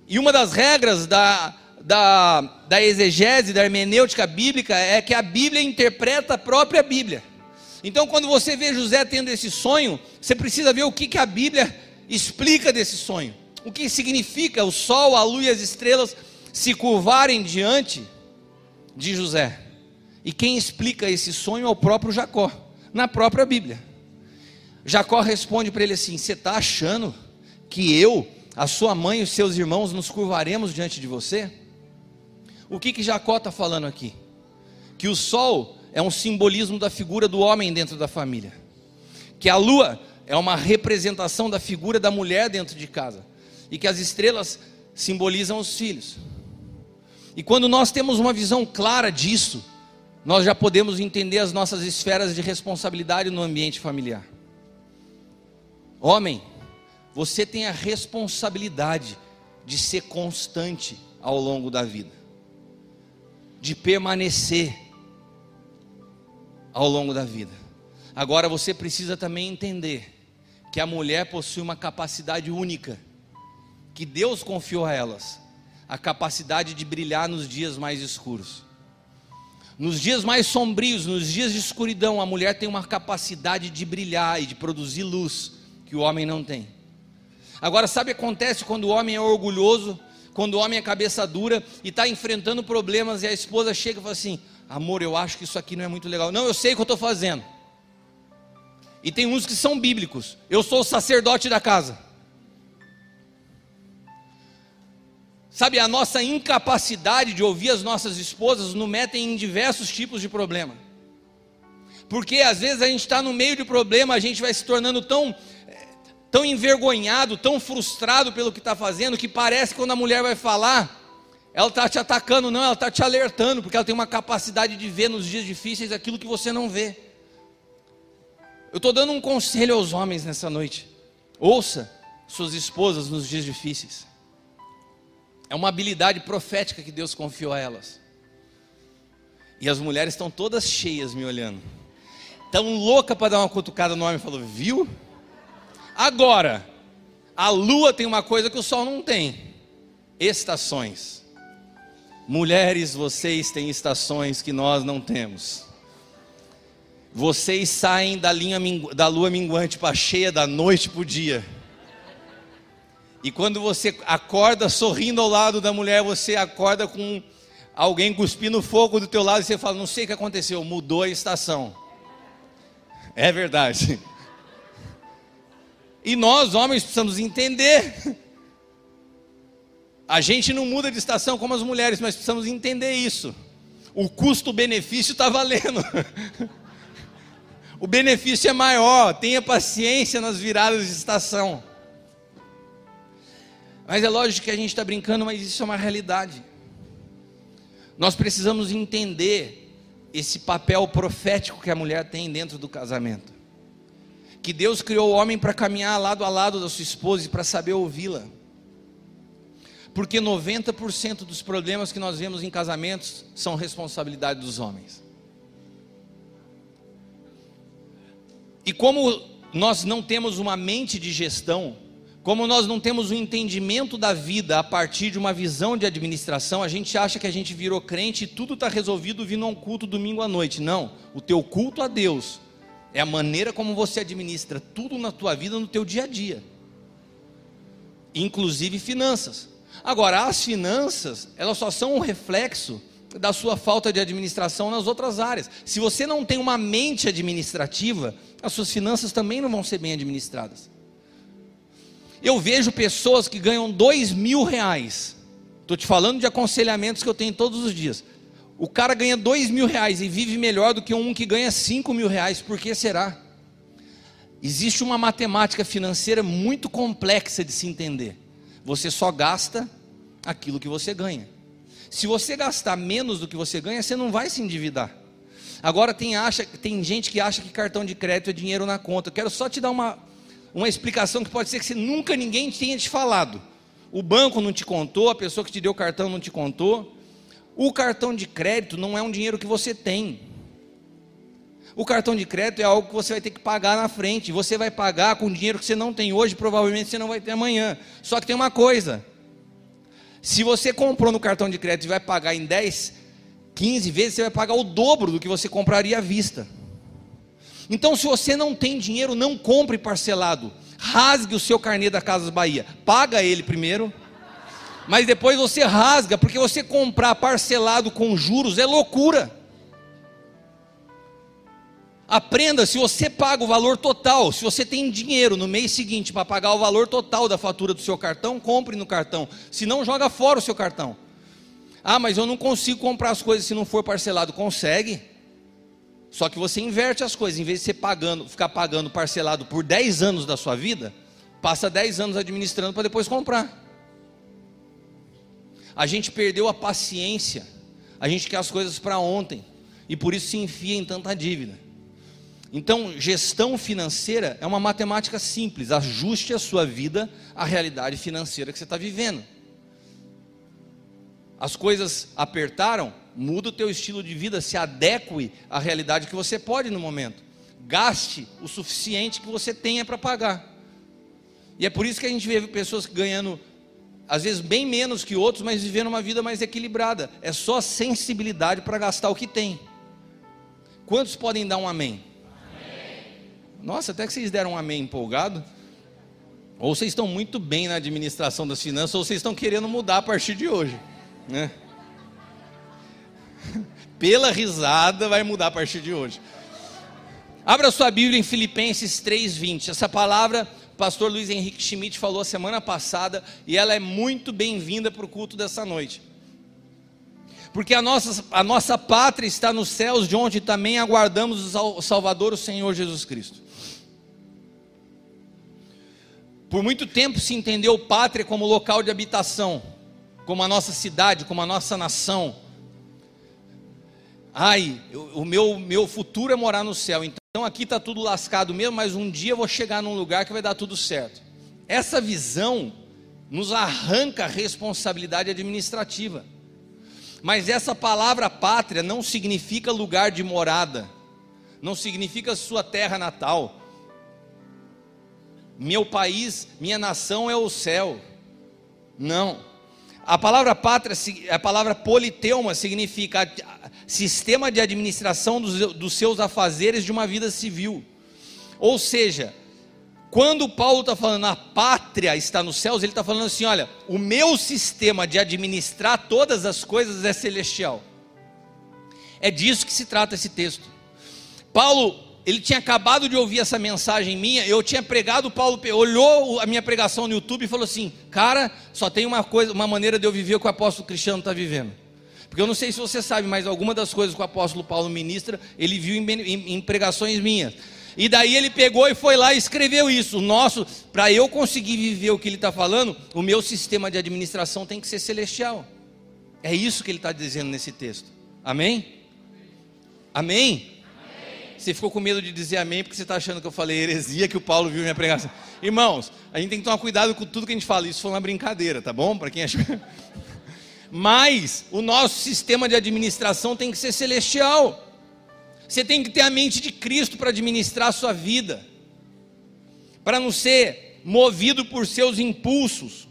E uma das regras da, da, da exegese, da hermenêutica bíblica, é que a Bíblia interpreta a própria Bíblia. Então, quando você vê José tendo esse sonho, você precisa ver o que, que a Bíblia explica desse sonho. O que significa o sol, a lua e as estrelas se curvarem diante de José. E quem explica esse sonho é o próprio Jacó, na própria Bíblia. Jacó responde para ele assim: Você está achando que eu, a sua mãe e os seus irmãos nos curvaremos diante de você? O que, que Jacó está falando aqui? Que o sol é um simbolismo da figura do homem dentro da família, que a lua é uma representação da figura da mulher dentro de casa, e que as estrelas simbolizam os filhos. E quando nós temos uma visão clara disso, nós já podemos entender as nossas esferas de responsabilidade no ambiente familiar. Homem, você tem a responsabilidade de ser constante ao longo da vida, de permanecer ao longo da vida. Agora você precisa também entender que a mulher possui uma capacidade única, que Deus confiou a elas, a capacidade de brilhar nos dias mais escuros. Nos dias mais sombrios, nos dias de escuridão, a mulher tem uma capacidade de brilhar e de produzir luz que o homem não tem. Agora, sabe o que acontece quando o homem é orgulhoso, quando o homem é cabeça dura e está enfrentando problemas e a esposa chega e fala assim: Amor, eu acho que isso aqui não é muito legal. Não, eu sei o que eu estou fazendo. E tem uns que são bíblicos. Eu sou o sacerdote da casa. Sabe, a nossa incapacidade de ouvir as nossas esposas nos metem em diversos tipos de problema. Porque às vezes a gente está no meio de problema, a gente vai se tornando tão, tão envergonhado, tão frustrado pelo que está fazendo, que parece que quando a mulher vai falar, ela está te atacando, não, ela está te alertando, porque ela tem uma capacidade de ver nos dias difíceis aquilo que você não vê. Eu estou dando um conselho aos homens nessa noite. Ouça suas esposas nos dias difíceis. É uma habilidade profética que Deus confiou a elas. E as mulheres estão todas cheias me olhando. Tão louca para dar uma cutucada no homem falou: "Viu? Agora, a lua tem uma coisa que o sol não tem: estações. Mulheres, vocês têm estações que nós não temos. Vocês saem da, linha, da lua minguante para cheia da noite para o dia. E quando você acorda sorrindo ao lado da mulher, você acorda com alguém cuspindo fogo do teu lado e você fala: Não sei o que aconteceu, mudou a estação. É verdade. E nós, homens, precisamos entender. A gente não muda de estação como as mulheres, mas precisamos entender isso. O custo-benefício está valendo. o benefício é maior, tenha paciência nas viradas de estação. Mas é lógico que a gente está brincando, mas isso é uma realidade. Nós precisamos entender esse papel profético que a mulher tem dentro do casamento. Que Deus criou o homem para caminhar lado a lado da sua esposa e para saber ouvi-la. Porque 90% dos problemas que nós vemos em casamentos são responsabilidade dos homens. E como nós não temos uma mente de gestão, como nós não temos um entendimento da vida a partir de uma visão de administração, a gente acha que a gente virou crente e tudo está resolvido vindo a um culto domingo à noite. Não, o teu culto a Deus é a maneira como você administra tudo na tua vida, no teu dia a dia, inclusive finanças. Agora, as finanças, elas só são um reflexo da sua falta de administração nas outras áreas. Se você não tem uma mente administrativa, as suas finanças também não vão ser bem administradas. Eu vejo pessoas que ganham dois mil reais. Estou te falando de aconselhamentos que eu tenho todos os dias. O cara ganha dois mil reais e vive melhor do que um que ganha cinco mil reais. Por que será? Existe uma matemática financeira muito complexa de se entender. Você só gasta aquilo que você ganha. Se você gastar menos do que você ganha, você não vai se endividar. Agora tem, acha, tem gente que acha que cartão de crédito é dinheiro na conta. Eu quero só te dar uma, uma explicação que pode ser que você nunca ninguém tenha te falado. O banco não te contou, a pessoa que te deu o cartão não te contou. O cartão de crédito não é um dinheiro que você tem. O cartão de crédito é algo que você vai ter que pagar na frente. Você vai pagar com dinheiro que você não tem hoje, provavelmente você não vai ter amanhã. Só que tem uma coisa: se você comprou no cartão de crédito e vai pagar em 10, 15 vezes, você vai pagar o dobro do que você compraria à vista. Então, se você não tem dinheiro, não compre parcelado. Rasgue o seu carnê da Casas Bahia. Paga ele primeiro. Mas depois você rasga, porque você comprar parcelado com juros é loucura. Aprenda, se você paga o valor total, se você tem dinheiro no mês seguinte para pagar o valor total da fatura do seu cartão, compre no cartão. Se não, joga fora o seu cartão. Ah, mas eu não consigo comprar as coisas se não for parcelado. Consegue. Só que você inverte as coisas, em vez de você pagando, ficar pagando parcelado por 10 anos da sua vida, passa 10 anos administrando para depois comprar. A gente perdeu a paciência. A gente quer as coisas para ontem e por isso se enfia em tanta dívida. Então, gestão financeira é uma matemática simples. Ajuste a sua vida à realidade financeira que você está vivendo. As coisas apertaram, muda o teu estilo de vida, se adeque à realidade que você pode no momento. Gaste o suficiente que você tenha para pagar. E é por isso que a gente vê pessoas ganhando, às vezes, bem menos que outros, mas vivendo uma vida mais equilibrada. É só sensibilidade para gastar o que tem. Quantos podem dar um amém? Nossa, até que vocês deram um amém empolgado. Ou vocês estão muito bem na administração das finanças, ou vocês estão querendo mudar a partir de hoje. Né? Pela risada, vai mudar a partir de hoje. Abra sua Bíblia em Filipenses 3,20. Essa palavra, o pastor Luiz Henrique Schmidt falou semana passada, e ela é muito bem-vinda para o culto dessa noite porque a nossa, a nossa pátria está nos céus, de onde também aguardamos o Salvador, o Senhor Jesus Cristo. Por muito tempo se entendeu pátria como local de habitação, como a nossa cidade, como a nossa nação. Ai, o meu, meu futuro é morar no céu, então aqui está tudo lascado mesmo, mas um dia eu vou chegar num lugar que vai dar tudo certo. Essa visão nos arranca a responsabilidade administrativa. Mas essa palavra pátria não significa lugar de morada, não significa sua terra natal meu país, minha nação é o céu. Não. A palavra pátria, a palavra politeuma significa sistema de administração dos, dos seus afazeres de uma vida civil. Ou seja, quando Paulo está falando a pátria está nos céus, ele está falando assim: olha, o meu sistema de administrar todas as coisas é celestial. É disso que se trata esse texto. Paulo ele tinha acabado de ouvir essa mensagem minha, eu tinha pregado, Paulo olhou a minha pregação no YouTube e falou assim: Cara, só tem uma coisa, uma maneira de eu viver o que o apóstolo Cristiano está vivendo. Porque eu não sei se você sabe, mas alguma das coisas que o apóstolo Paulo ministra, ele viu em, em, em pregações minhas. E daí ele pegou e foi lá e escreveu isso. Nosso, para eu conseguir viver o que ele está falando, o meu sistema de administração tem que ser celestial. É isso que ele está dizendo nesse texto. Amém? Amém? Você ficou com medo de dizer amém porque você está achando que eu falei heresia, que o Paulo viu minha pregação. Irmãos, a gente tem que tomar cuidado com tudo que a gente fala. Isso foi uma brincadeira, tá bom? Para quem acha. Mas o nosso sistema de administração tem que ser celestial. Você tem que ter a mente de Cristo para administrar a sua vida. para não ser movido por seus impulsos,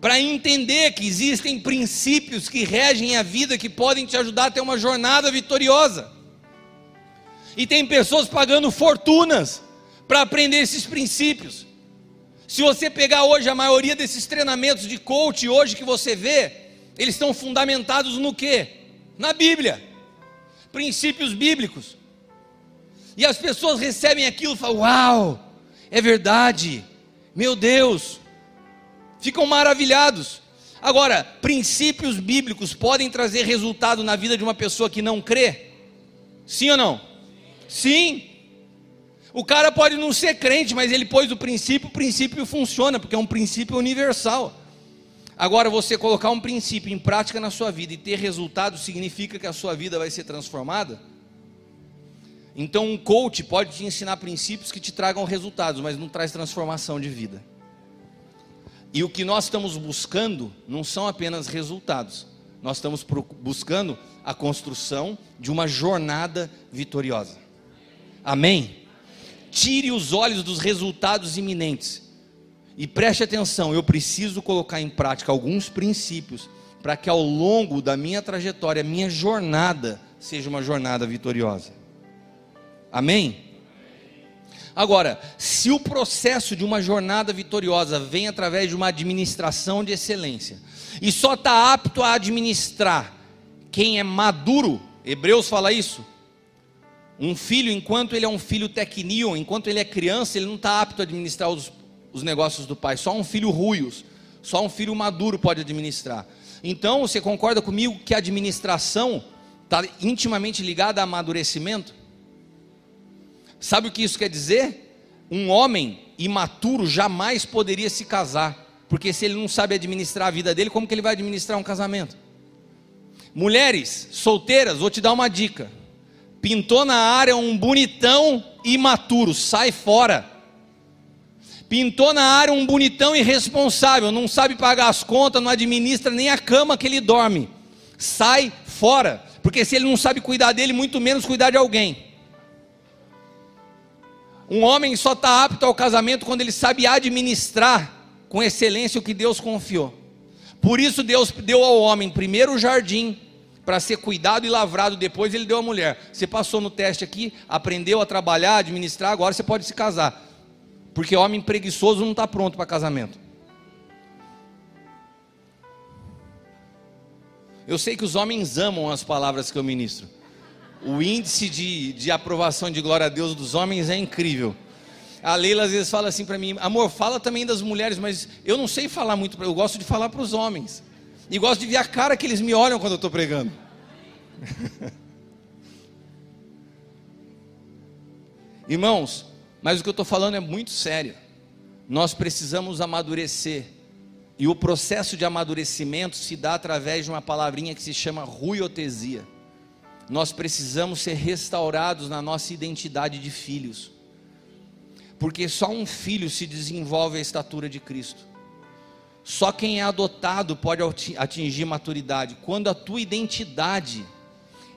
para entender que existem princípios que regem a vida que podem te ajudar a ter uma jornada vitoriosa. E tem pessoas pagando fortunas para aprender esses princípios. Se você pegar hoje a maioria desses treinamentos de coach hoje que você vê, eles estão fundamentados no que? Na Bíblia. Princípios bíblicos. E as pessoas recebem aquilo e falam: Uau, é verdade, meu Deus, ficam maravilhados. Agora, princípios bíblicos podem trazer resultado na vida de uma pessoa que não crê? Sim ou não? Sim. O cara pode não ser crente, mas ele pôs o princípio, o princípio funciona, porque é um princípio universal. Agora, você colocar um princípio em prática na sua vida e ter resultado, significa que a sua vida vai ser transformada? Então, um coach pode te ensinar princípios que te tragam resultados, mas não traz transformação de vida. E o que nós estamos buscando não são apenas resultados, nós estamos buscando a construção de uma jornada vitoriosa. Amém? Tire os olhos dos resultados iminentes e preste atenção. Eu preciso colocar em prática alguns princípios para que ao longo da minha trajetória, minha jornada, seja uma jornada vitoriosa. Amém? Agora, se o processo de uma jornada vitoriosa vem através de uma administração de excelência, e só está apto a administrar quem é maduro, Hebreus fala isso. Um filho, enquanto ele é um filho tecnio, enquanto ele é criança, ele não está apto a administrar os, os negócios do pai. Só um filho ruios, só um filho maduro pode administrar. Então, você concorda comigo que a administração está intimamente ligada a amadurecimento? Sabe o que isso quer dizer? Um homem imaturo jamais poderia se casar, porque se ele não sabe administrar a vida dele, como que ele vai administrar um casamento? Mulheres solteiras, vou te dar uma dica. Pintou na área um bonitão imaturo, sai fora. Pintou na área um bonitão irresponsável, não sabe pagar as contas, não administra nem a cama que ele dorme. Sai fora, porque se ele não sabe cuidar dele, muito menos cuidar de alguém. Um homem só está apto ao casamento quando ele sabe administrar com excelência o que Deus confiou. Por isso Deus deu ao homem primeiro o jardim para ser cuidado e lavrado, depois ele deu a mulher. Você passou no teste aqui, aprendeu a trabalhar, administrar, agora você pode se casar. Porque homem preguiçoso não está pronto para casamento. Eu sei que os homens amam as palavras que eu ministro o índice de, de aprovação de glória a Deus dos homens é incrível. A Leila às vezes fala assim para mim, amor, fala também das mulheres, mas eu não sei falar muito, eu gosto de falar para os homens. E gosto de ver a cara que eles me olham quando eu estou pregando. Irmãos, mas o que eu estou falando é muito sério. Nós precisamos amadurecer. E o processo de amadurecimento se dá através de uma palavrinha que se chama ruiotesia nós precisamos ser restaurados na nossa identidade de filhos, porque só um filho se desenvolve a estatura de Cristo. Só quem é adotado pode atingir maturidade. Quando a tua identidade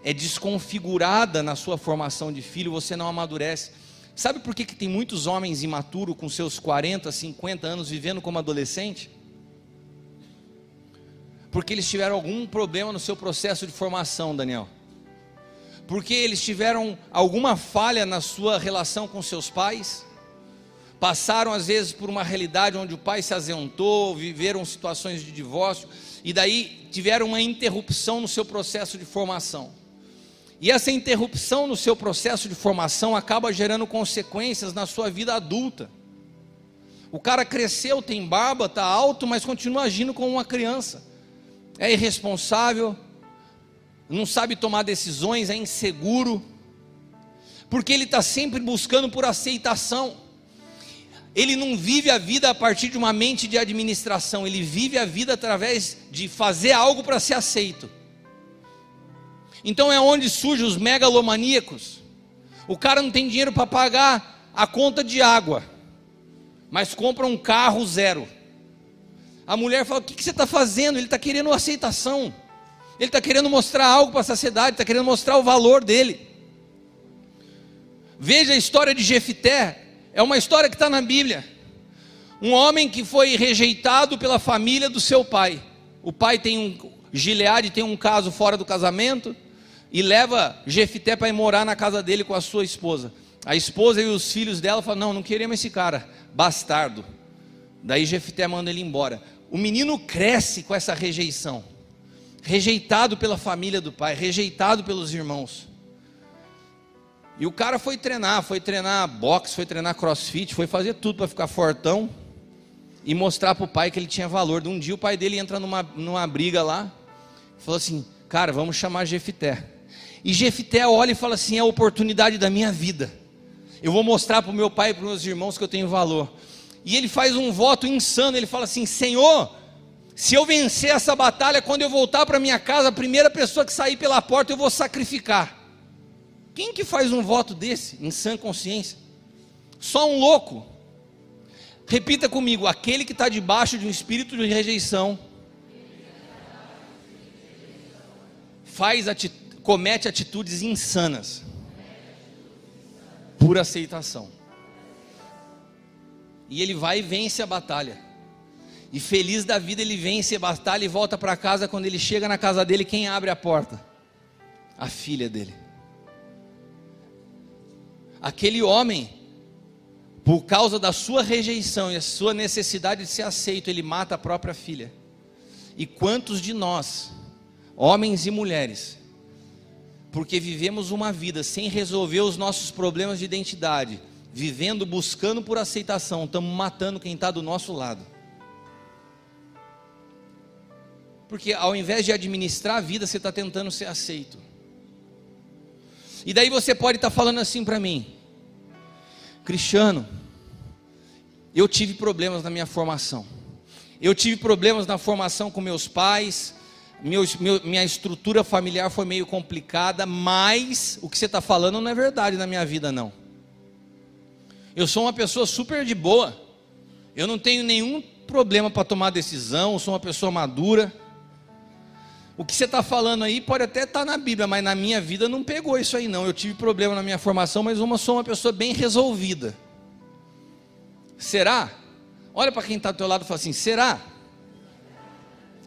é desconfigurada na sua formação de filho, você não amadurece. Sabe por que, que tem muitos homens imaturos com seus 40, 50 anos vivendo como adolescente? Porque eles tiveram algum problema no seu processo de formação, Daniel porque eles tiveram alguma falha na sua relação com seus pais, passaram às vezes por uma realidade onde o pai se azentou, viveram situações de divórcio, e daí tiveram uma interrupção no seu processo de formação. E essa interrupção no seu processo de formação acaba gerando consequências na sua vida adulta. O cara cresceu, tem barba, está alto, mas continua agindo como uma criança. É irresponsável, não sabe tomar decisões, é inseguro, porque ele está sempre buscando por aceitação. Ele não vive a vida a partir de uma mente de administração, ele vive a vida através de fazer algo para ser aceito. Então é onde surgem os megalomaníacos. O cara não tem dinheiro para pagar a conta de água, mas compra um carro zero. A mulher fala: O que, que você está fazendo? Ele está querendo aceitação. Ele está querendo mostrar algo para a sociedade, está querendo mostrar o valor dele. Veja a história de Jefité. É uma história que está na Bíblia. Um homem que foi rejeitado pela família do seu pai. O pai tem um. Gileade tem um caso fora do casamento e leva Jefité para ir morar na casa dele com a sua esposa. A esposa e os filhos dela falam: Não, não queremos esse cara, bastardo. Daí Jefité manda ele embora. O menino cresce com essa rejeição, rejeitado pela família do pai, rejeitado pelos irmãos. E o cara foi treinar, foi treinar boxe, foi treinar crossfit, foi fazer tudo para ficar fortão e mostrar para o pai que ele tinha valor. De um dia o pai dele entra numa, numa briga lá, falou assim: Cara, vamos chamar Jefité. E Jefité olha e fala assim: É a oportunidade da minha vida. Eu vou mostrar para o meu pai e para os meus irmãos que eu tenho valor. E ele faz um voto insano. Ele fala assim: Senhor, se eu vencer essa batalha, quando eu voltar para minha casa, a primeira pessoa que sair pela porta eu vou sacrificar. Quem que faz um voto desse, em sã consciência? Só um louco. Repita comigo: aquele que está debaixo de um espírito de rejeição, faz ati comete atitudes insanas por aceitação. E ele vai e vence a batalha. E feliz da vida ele vence a batalha e volta para casa. Quando ele chega na casa dele, quem abre a porta? A filha dele. Aquele homem, por causa da sua rejeição e a sua necessidade de ser aceito, ele mata a própria filha. E quantos de nós, homens e mulheres, porque vivemos uma vida sem resolver os nossos problemas de identidade, vivendo buscando por aceitação, estamos matando quem está do nosso lado. Porque ao invés de administrar a vida, você está tentando ser aceito. E daí você pode estar tá falando assim para mim, Cristiano, eu tive problemas na minha formação. Eu tive problemas na formação com meus pais, meu, minha estrutura familiar foi meio complicada, mas o que você está falando não é verdade na minha vida, não. Eu sou uma pessoa super de boa, eu não tenho nenhum problema para tomar decisão, sou uma pessoa madura. O que você está falando aí pode até estar tá na Bíblia, mas na minha vida não pegou isso aí não. Eu tive problema na minha formação, mas uma sou uma pessoa bem resolvida. Será? Olha para quem está do teu lado e fala assim: será?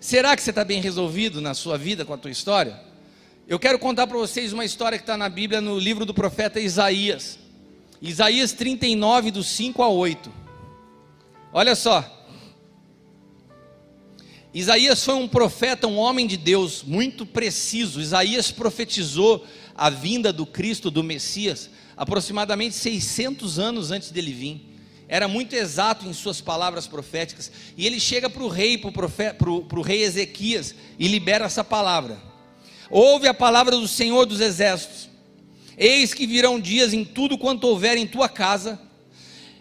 Será que você está bem resolvido na sua vida com a tua história? Eu quero contar para vocês uma história que está na Bíblia, no livro do profeta Isaías. Isaías 39, do 5 a 8. Olha só. Isaías foi um profeta, um homem de Deus, muito preciso. Isaías profetizou a vinda do Cristo, do Messias, aproximadamente 600 anos antes dele vir. Era muito exato em suas palavras proféticas. E ele chega para o rei, para o rei Ezequias, e libera essa palavra. Ouve a palavra do Senhor dos Exércitos. Eis que virão dias em tudo quanto houver em tua casa,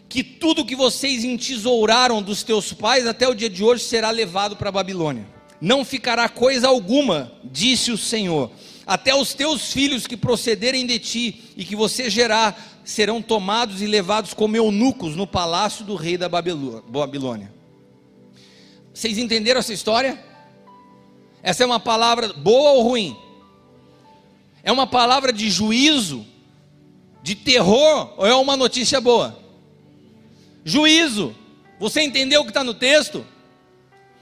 que tudo que vocês entesouraram dos teus pais até o dia de hoje será levado para a Babilônia. Não ficará coisa alguma, disse o Senhor. Até os teus filhos que procederem de ti e que você gerar serão tomados e levados como eunucos no palácio do rei da Babilônia. Vocês entenderam essa história? Essa é uma palavra boa ou ruim? É uma palavra de juízo, de terror, ou é uma notícia boa? Juízo. Você entendeu o que está no texto?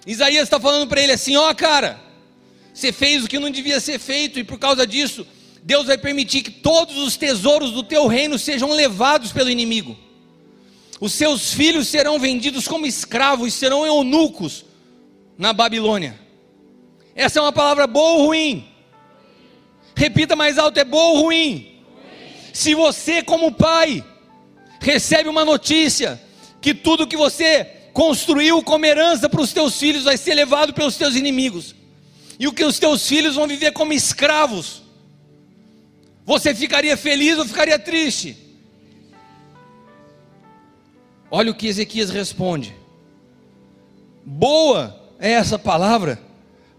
Isaías está falando para ele assim: ó, oh, cara, você fez o que não devia ser feito, e por causa disso, Deus vai permitir que todos os tesouros do teu reino sejam levados pelo inimigo. Os seus filhos serão vendidos como escravos, serão eunucos na Babilônia. Essa é uma palavra boa ou ruim? Repita mais alto: é boa ou ruim? ruim? Se você, como pai, recebe uma notícia que tudo que você construiu como herança para os teus filhos vai ser levado pelos teus inimigos, e o que os teus filhos vão viver como escravos, você ficaria feliz ou ficaria triste? Olha o que Ezequias responde: Boa é essa palavra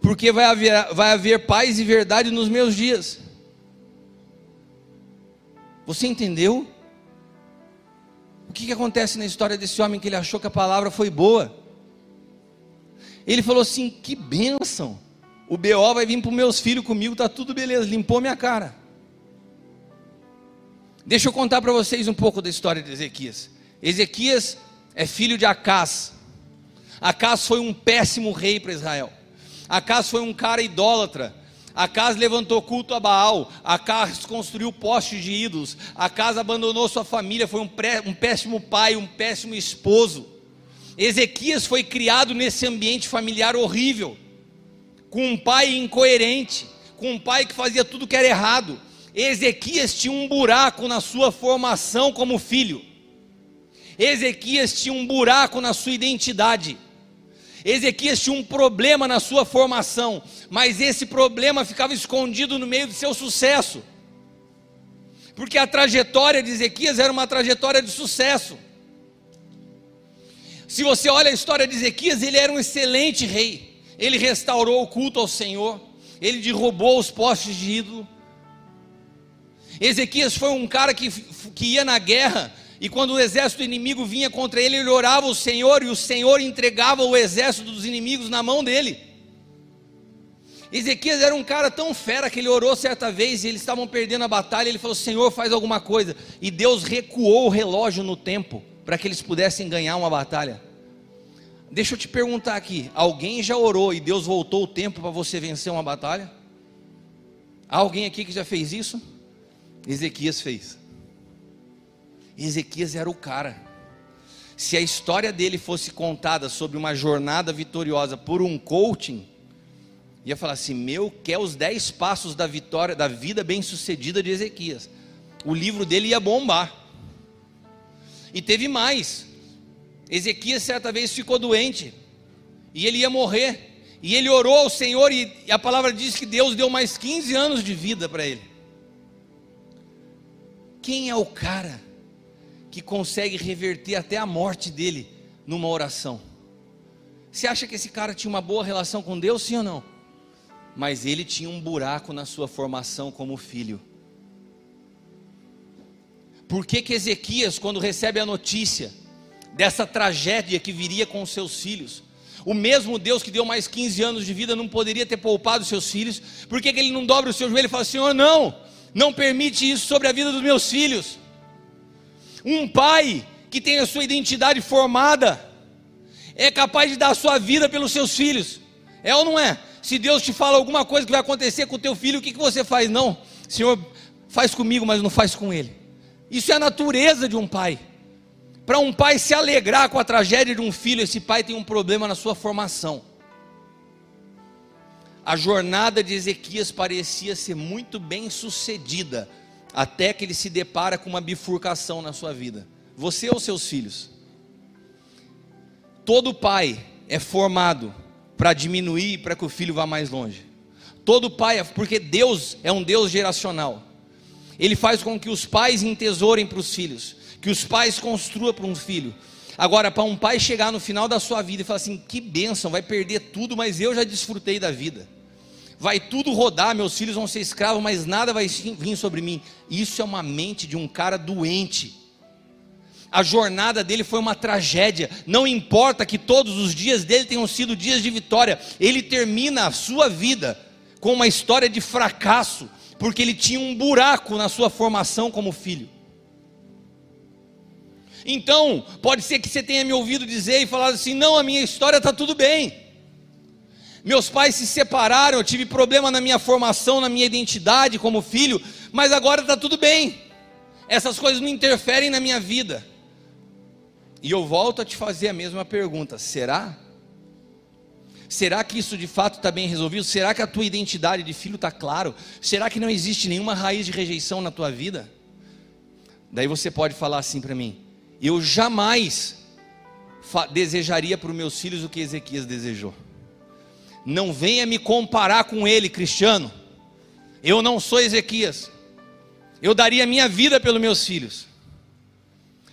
porque vai haver, vai haver paz e verdade nos meus dias. Você entendeu? O que, que acontece na história desse homem que ele achou que a palavra foi boa? Ele falou assim: que bênção! O BO vai vir para os meus filhos comigo, tá tudo beleza, limpou minha cara. Deixa eu contar para vocês um pouco da história de Ezequias. Ezequias é filho de Acás. Acás foi um péssimo rei para Israel. Acás foi um cara idólatra. Acás levantou culto a Baal. Acás construiu postes de ídolos. Acás abandonou sua família. Foi um, pré, um péssimo pai, um péssimo esposo. Ezequias foi criado nesse ambiente familiar horrível, com um pai incoerente, com um pai que fazia tudo que era errado. Ezequias tinha um buraco na sua formação como filho. Ezequias tinha um buraco na sua identidade. Ezequias tinha um problema na sua formação, mas esse problema ficava escondido no meio do seu sucesso. Porque a trajetória de Ezequias era uma trajetória de sucesso. Se você olha a história de Ezequias, ele era um excelente rei. Ele restaurou o culto ao Senhor, ele derrubou os postes de ídolo. Ezequias foi um cara que, que ia na guerra e quando o exército inimigo vinha contra ele, ele orava ao Senhor e o Senhor entregava o exército dos inimigos na mão dele. Ezequias era um cara tão fera que ele orou certa vez e eles estavam perdendo a batalha. Ele falou: Senhor, faz alguma coisa. E Deus recuou o relógio no tempo para que eles pudessem ganhar uma batalha. Deixa eu te perguntar aqui: alguém já orou e Deus voltou o tempo para você vencer uma batalha? Há alguém aqui que já fez isso? Ezequias fez. Ezequias era o cara. Se a história dele fosse contada sobre uma jornada vitoriosa por um coaching, ia falar assim: meu, quer os dez passos da vitória, da vida bem-sucedida de Ezequias. O livro dele ia bombar. E teve mais. Ezequias certa vez ficou doente e ele ia morrer. E ele orou ao Senhor e a palavra diz que Deus deu mais 15 anos de vida para ele. Quem é o cara que consegue reverter até a morte dele numa oração. Você acha que esse cara tinha uma boa relação com Deus, sim ou não? Mas ele tinha um buraco na sua formação como filho. Por que, que Ezequias, quando recebe a notícia dessa tragédia que viria com seus filhos, o mesmo Deus que deu mais 15 anos de vida não poderia ter poupado seus filhos? Por que, que ele não dobra o seu joelho e fala: Senhor, não, não permite isso sobre a vida dos meus filhos? Um pai que tem a sua identidade formada é capaz de dar a sua vida pelos seus filhos. É ou não é? Se Deus te fala alguma coisa que vai acontecer com o teu filho, o que, que você faz? Não, Senhor, faz comigo, mas não faz com ele. Isso é a natureza de um pai. Para um pai se alegrar com a tragédia de um filho, esse pai tem um problema na sua formação. A jornada de Ezequias parecia ser muito bem sucedida, até que ele se depara com uma bifurcação na sua vida. Você ou seus filhos? Todo pai é formado para diminuir para que o filho vá mais longe. Todo pai é, porque Deus é um Deus geracional. Ele faz com que os pais entesourem para os filhos, que os pais construam para um filho. Agora, para um pai chegar no final da sua vida e falar assim: que bênção, vai perder tudo, mas eu já desfrutei da vida vai tudo rodar, meus filhos vão ser escravos, mas nada vai vir sobre mim. Isso é uma mente de um cara doente. A jornada dele foi uma tragédia. Não importa que todos os dias dele tenham sido dias de vitória, ele termina a sua vida com uma história de fracasso, porque ele tinha um buraco na sua formação como filho. Então, pode ser que você tenha me ouvido dizer e falado assim: não, a minha história está tudo bem. Meus pais se separaram, eu tive problema na minha formação, na minha identidade como filho, mas agora está tudo bem. Essas coisas não interferem na minha vida. E eu volto a te fazer a mesma pergunta: será? Será que isso de fato está bem resolvido? Será que a tua identidade de filho está claro? Será que não existe nenhuma raiz de rejeição na tua vida? Daí você pode falar assim para mim: eu jamais desejaria para os meus filhos o que Ezequias desejou. Não venha me comparar com ele, cristiano. Eu não sou Ezequias. Eu daria minha vida pelos meus filhos.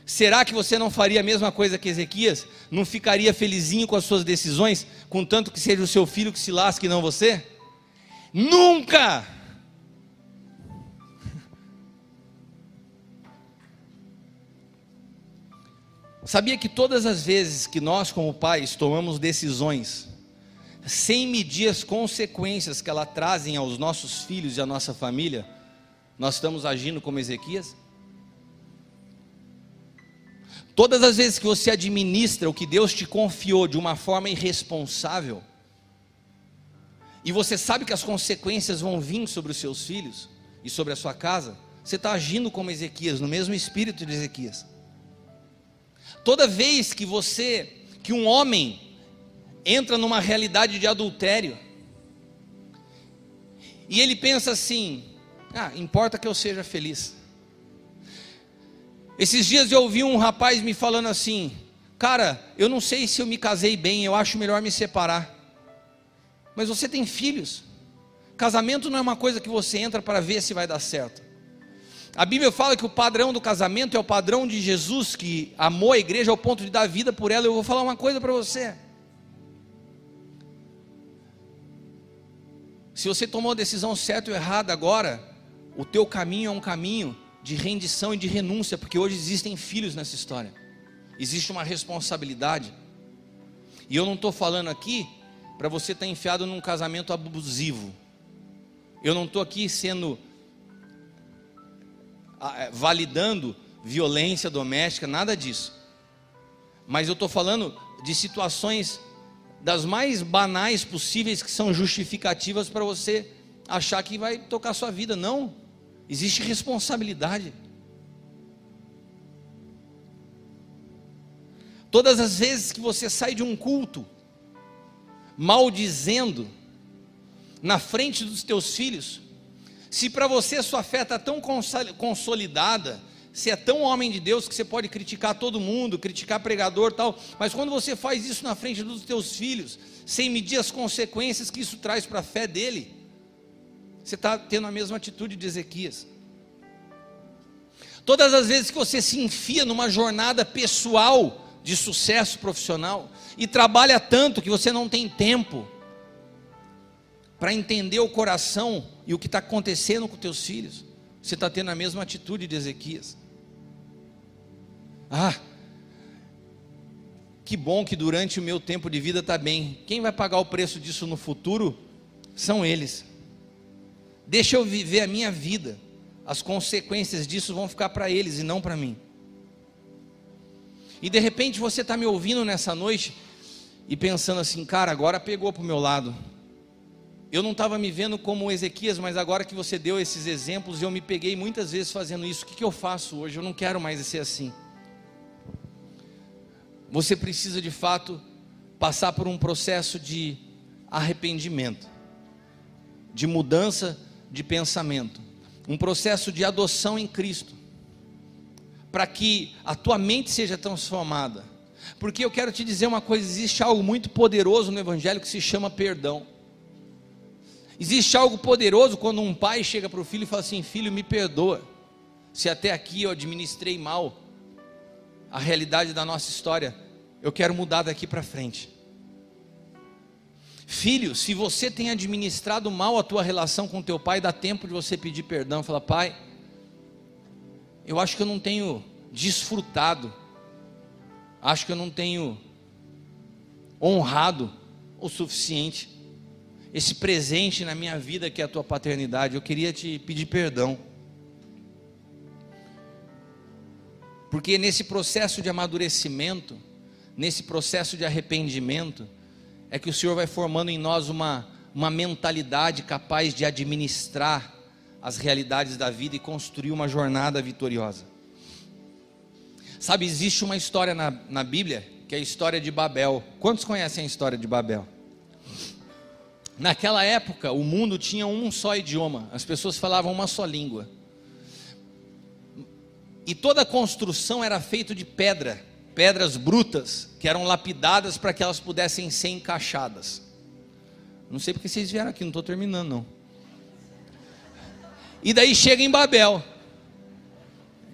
Será que você não faria a mesma coisa que Ezequias? Não ficaria felizinho com as suas decisões, contanto que seja o seu filho que se lasque e não você? Nunca! Sabia que todas as vezes que nós, como pais, tomamos decisões sem medir as consequências que ela trazem aos nossos filhos e à nossa família, nós estamos agindo como Ezequias? Todas as vezes que você administra o que Deus te confiou de uma forma irresponsável, e você sabe que as consequências vão vir sobre os seus filhos e sobre a sua casa, você está agindo como Ezequias, no mesmo espírito de Ezequias. Toda vez que você, que um homem entra numa realidade de adultério, e ele pensa assim: ah, importa que eu seja feliz. Esses dias eu ouvi um rapaz me falando assim: Cara, eu não sei se eu me casei bem, eu acho melhor me separar. Mas você tem filhos. Casamento não é uma coisa que você entra para ver se vai dar certo. A Bíblia fala que o padrão do casamento é o padrão de Jesus, que amou a igreja ao ponto de dar vida por ela. Eu vou falar uma coisa para você. Se você tomou a decisão certa ou errada agora, o teu caminho é um caminho de rendição e de renúncia, porque hoje existem filhos nessa história. Existe uma responsabilidade. E eu não estou falando aqui para você estar tá enfiado num casamento abusivo. Eu não estou aqui sendo ah, é, validando violência doméstica, nada disso. Mas eu estou falando de situações das mais banais possíveis que são justificativas para você achar que vai tocar sua vida. Não. Existe responsabilidade. Todas as vezes que você sai de um culto, maldizendo, na frente dos teus filhos, se para você sua fé está tão consolidada, se é tão homem de Deus que você pode criticar todo mundo, criticar pregador tal, mas quando você faz isso na frente dos teus filhos, sem medir as consequências que isso traz para a fé dele, você está tendo a mesma atitude de Ezequias. Todas as vezes que você se enfia numa jornada pessoal de sucesso profissional e trabalha tanto que você não tem tempo para entender o coração e o que está acontecendo com teus filhos, você está tendo a mesma atitude de Ezequias. Ah, que bom que durante o meu tempo de vida está bem. Quem vai pagar o preço disso no futuro são eles. Deixa eu viver a minha vida. As consequências disso vão ficar para eles e não para mim. E de repente você está me ouvindo nessa noite e pensando assim, cara, agora pegou para o meu lado. Eu não estava me vendo como Ezequias, mas agora que você deu esses exemplos, eu me peguei muitas vezes fazendo isso. O que, que eu faço hoje? Eu não quero mais ser assim. Você precisa de fato passar por um processo de arrependimento, de mudança de pensamento, um processo de adoção em Cristo, para que a tua mente seja transformada. Porque eu quero te dizer uma coisa: existe algo muito poderoso no Evangelho que se chama perdão. Existe algo poderoso quando um pai chega para o filho e fala assim: Filho, me perdoa, se até aqui eu administrei mal a realidade da nossa história, eu quero mudar daqui para frente. Filho, se você tem administrado mal a tua relação com teu pai, dá tempo de você pedir perdão, falar: "Pai, eu acho que eu não tenho desfrutado. Acho que eu não tenho honrado o suficiente esse presente na minha vida que é a tua paternidade. Eu queria te pedir perdão. Porque nesse processo de amadurecimento, nesse processo de arrependimento, é que o Senhor vai formando em nós uma, uma mentalidade capaz de administrar as realidades da vida e construir uma jornada vitoriosa. Sabe, existe uma história na, na Bíblia que é a história de Babel. Quantos conhecem a história de Babel? Naquela época, o mundo tinha um só idioma, as pessoas falavam uma só língua. E toda a construção era feita de pedra pedras brutas que eram lapidadas para que elas pudessem ser encaixadas. Não sei porque vocês vieram aqui, não estou terminando não. E daí chega em Babel.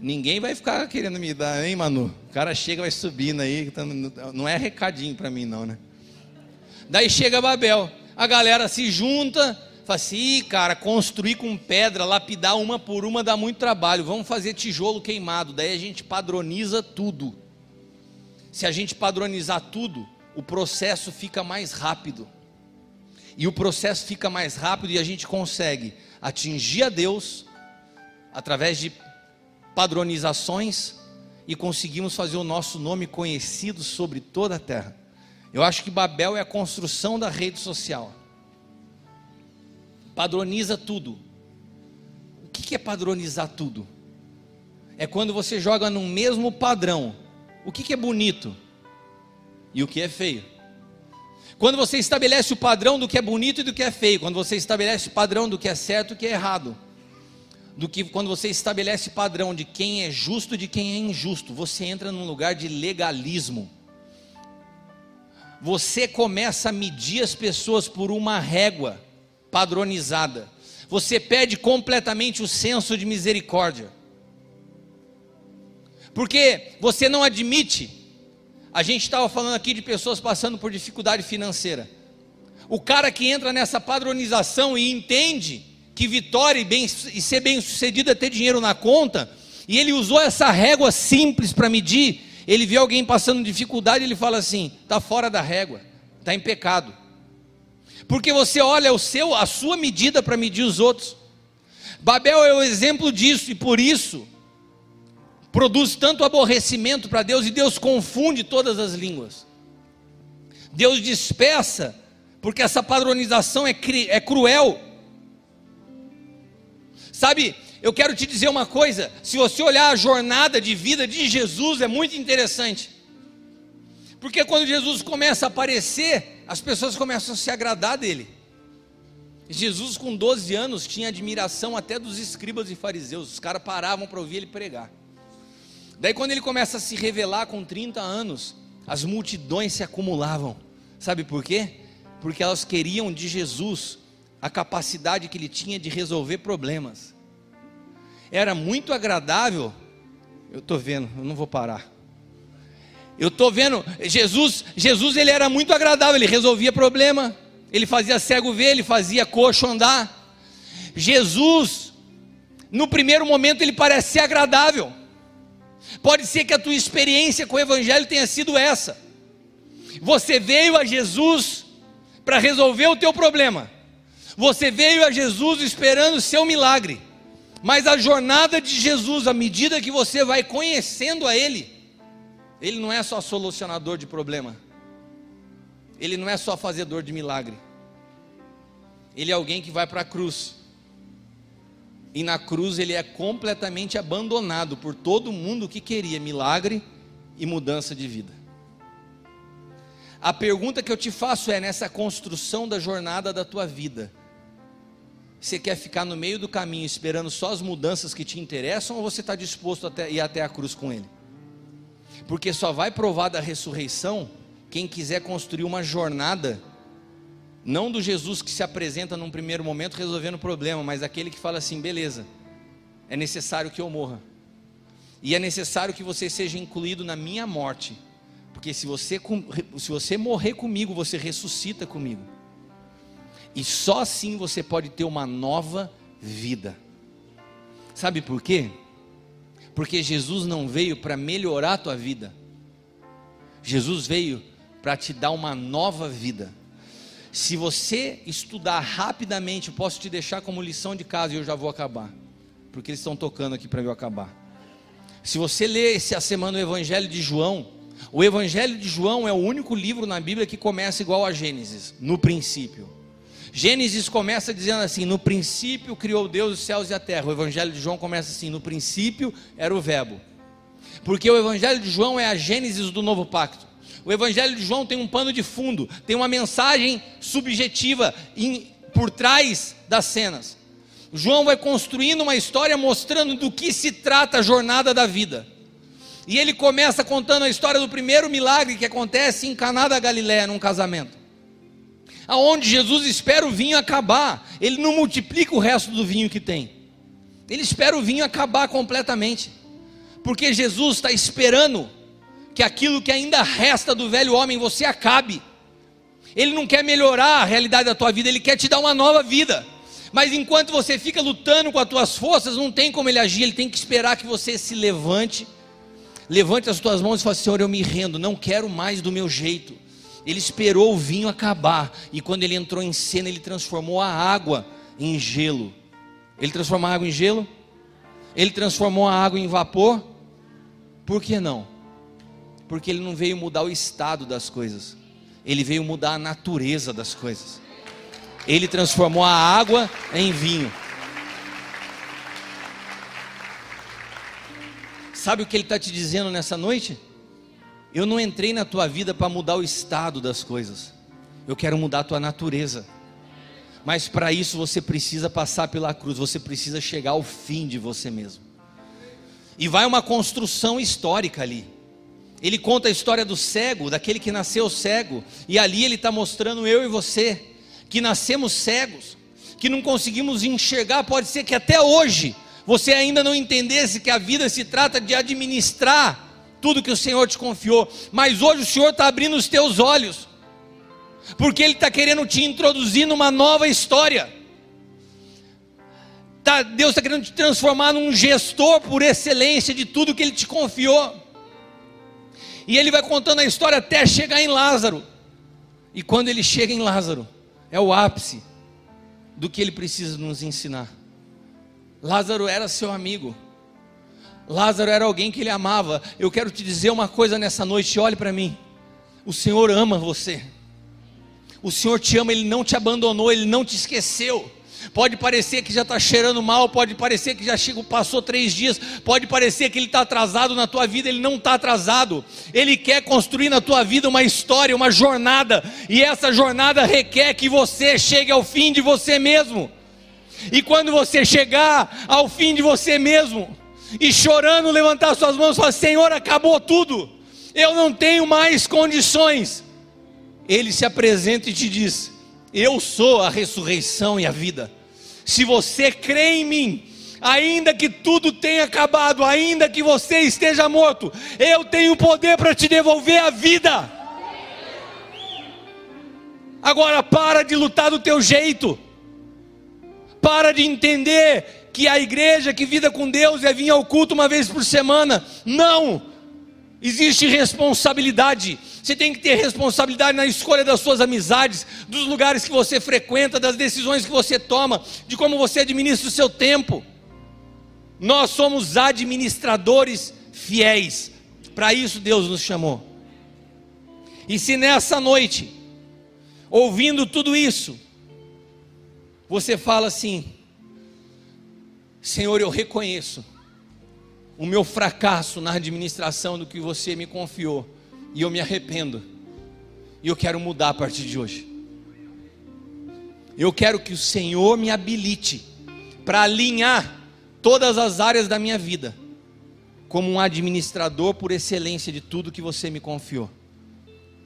Ninguém vai ficar querendo me dar, hein, Manu? O cara chega, vai subindo aí, tá não é recadinho para mim não, né? Daí chega Babel, a galera se junta, fala assim, cara, construir com pedra, lapidar uma por uma dá muito trabalho, vamos fazer tijolo queimado, daí a gente padroniza tudo. Se a gente padronizar tudo, o processo fica mais rápido. E o processo fica mais rápido e a gente consegue atingir a Deus através de padronizações e conseguimos fazer o nosso nome conhecido sobre toda a terra. Eu acho que Babel é a construção da rede social. Padroniza tudo. O que é padronizar tudo? É quando você joga no mesmo padrão o que é bonito e o que é feio. Quando você estabelece o padrão do que é bonito e do que é feio, quando você estabelece o padrão do que é certo e do que é errado, do que quando você estabelece padrão de quem é justo e de quem é injusto, você entra num lugar de legalismo. Você começa a medir as pessoas por uma régua padronizada. Você perde completamente o senso de misericórdia. Porque você não admite. A gente estava falando aqui de pessoas passando por dificuldade financeira. O cara que entra nessa padronização e entende que vitória e, bem, e ser bem sucedido é ter dinheiro na conta, e ele usou essa régua simples para medir, ele vê alguém passando dificuldade, ele fala assim: está fora da régua, está em pecado. Porque você olha o seu, a sua medida para medir os outros. Babel é o exemplo disso, e por isso produz tanto aborrecimento para Deus, e Deus confunde todas as línguas. Deus dispersa, porque essa padronização é, é cruel. Sabe, eu quero te dizer uma coisa: se você olhar a jornada de vida de Jesus, é muito interessante. Porque quando Jesus começa a aparecer, as pessoas começam a se agradar dele. Jesus, com 12 anos, tinha admiração até dos escribas e fariseus, os caras paravam para ouvir ele pregar. Daí, quando ele começa a se revelar com 30 anos, as multidões se acumulavam. Sabe por quê? Porque elas queriam de Jesus a capacidade que ele tinha de resolver problemas. Era muito agradável. Eu estou vendo, eu não vou parar. Eu estou vendo, Jesus, Jesus ele era muito agradável, ele resolvia problema, ele fazia cego ver, ele fazia coxo andar. Jesus, no primeiro momento, ele parece ser agradável. Pode ser que a tua experiência com o Evangelho tenha sido essa. Você veio a Jesus para resolver o teu problema. Você veio a Jesus esperando o seu milagre. Mas a jornada de Jesus, à medida que você vai conhecendo a Ele, Ele não é só solucionador de problema. Ele não é só fazedor de milagre. Ele é alguém que vai para a cruz. E na cruz ele é completamente abandonado por todo mundo que queria milagre e mudança de vida. A pergunta que eu te faço é: nessa construção da jornada da tua vida, você quer ficar no meio do caminho esperando só as mudanças que te interessam ou você está disposto a ir até a cruz com Ele? Porque só vai provar da ressurreição quem quiser construir uma jornada, não do Jesus que se apresenta num primeiro momento resolvendo o problema, mas aquele que fala assim: beleza, é necessário que eu morra, e é necessário que você seja incluído na minha morte, porque se você, se você morrer comigo, você ressuscita comigo. E só assim você pode ter uma nova vida. Sabe por quê? Porque Jesus não veio para melhorar a tua vida. Jesus veio para te dar uma nova vida. Se você estudar rapidamente, posso te deixar como lição de casa e eu já vou acabar. Porque eles estão tocando aqui para eu acabar. Se você ler essa semana o Evangelho de João, o Evangelho de João é o único livro na Bíblia que começa igual a Gênesis, no princípio. Gênesis começa dizendo assim: no princípio criou Deus os céus e a terra. O Evangelho de João começa assim: no princípio era o Verbo. Porque o Evangelho de João é a Gênesis do novo pacto. O Evangelho de João tem um pano de fundo, tem uma mensagem subjetiva em, por trás das cenas. João vai construindo uma história mostrando do que se trata a jornada da vida. E ele começa contando a história do primeiro milagre que acontece em Caná da Galiléia, num casamento aonde Jesus espera o vinho acabar, ele não multiplica o resto do vinho que tem, ele espera o vinho acabar completamente, porque Jesus está esperando que aquilo que ainda resta do velho homem você acabe. Ele não quer melhorar a realidade da tua vida, ele quer te dar uma nova vida. Mas enquanto você fica lutando com as tuas forças, não tem como ele agir, ele tem que esperar que você se levante, levante as tuas mãos e fale: Senhor, eu me rendo, não quero mais do meu jeito. Ele esperou o vinho acabar, e quando ele entrou em cena, ele transformou a água em gelo. Ele transformou a água em gelo? Ele transformou a água em vapor? Por que não? Porque ele não veio mudar o estado das coisas, ele veio mudar a natureza das coisas. Ele transformou a água em vinho. Sabe o que ele está te dizendo nessa noite? Eu não entrei na tua vida para mudar o estado das coisas, eu quero mudar a tua natureza. Mas para isso você precisa passar pela cruz, você precisa chegar ao fim de você mesmo. E vai uma construção histórica ali. Ele conta a história do cego, daquele que nasceu cego, e ali ele está mostrando eu e você, que nascemos cegos, que não conseguimos enxergar, pode ser que até hoje você ainda não entendesse que a vida se trata de administrar tudo que o Senhor te confiou, mas hoje o Senhor está abrindo os teus olhos, porque Ele está querendo te introduzir numa nova história. Tá, Deus está querendo te transformar num gestor por excelência de tudo que Ele te confiou. E Ele vai contando a história até chegar em Lázaro. E quando Ele chega em Lázaro, é o ápice do que Ele precisa nos ensinar. Lázaro era seu amigo. Lázaro era alguém que ele amava. Eu quero te dizer uma coisa nessa noite, olhe para mim. O Senhor ama você. O Senhor te ama, Ele não te abandonou, Ele não te esqueceu. Pode parecer que já está cheirando mal, pode parecer que já chegou, passou três dias, pode parecer que ele está atrasado na tua vida, ele não está atrasado. Ele quer construir na tua vida uma história, uma jornada, e essa jornada requer que você chegue ao fim de você mesmo. E quando você chegar ao fim de você mesmo, e chorando levantar suas mãos e falar: Senhor, acabou tudo, eu não tenho mais condições. Ele se apresenta e te diz: Eu sou a ressurreição e a vida. Se você crê em mim, ainda que tudo tenha acabado, ainda que você esteja morto, eu tenho poder para te devolver a vida. Agora para de lutar do teu jeito. Para de entender que a igreja, que vida com Deus é vir ao culto uma vez por semana. Não! Existe responsabilidade. Você tem que ter responsabilidade na escolha das suas amizades, dos lugares que você frequenta, das decisões que você toma, de como você administra o seu tempo. Nós somos administradores fiéis. Para isso Deus nos chamou. E se nessa noite, ouvindo tudo isso, você fala assim: Senhor, eu reconheço o meu fracasso na administração do que você me confiou, e eu me arrependo, e eu quero mudar a partir de hoje. Eu quero que o Senhor me habilite para alinhar todas as áreas da minha vida, como um administrador por excelência de tudo que você me confiou.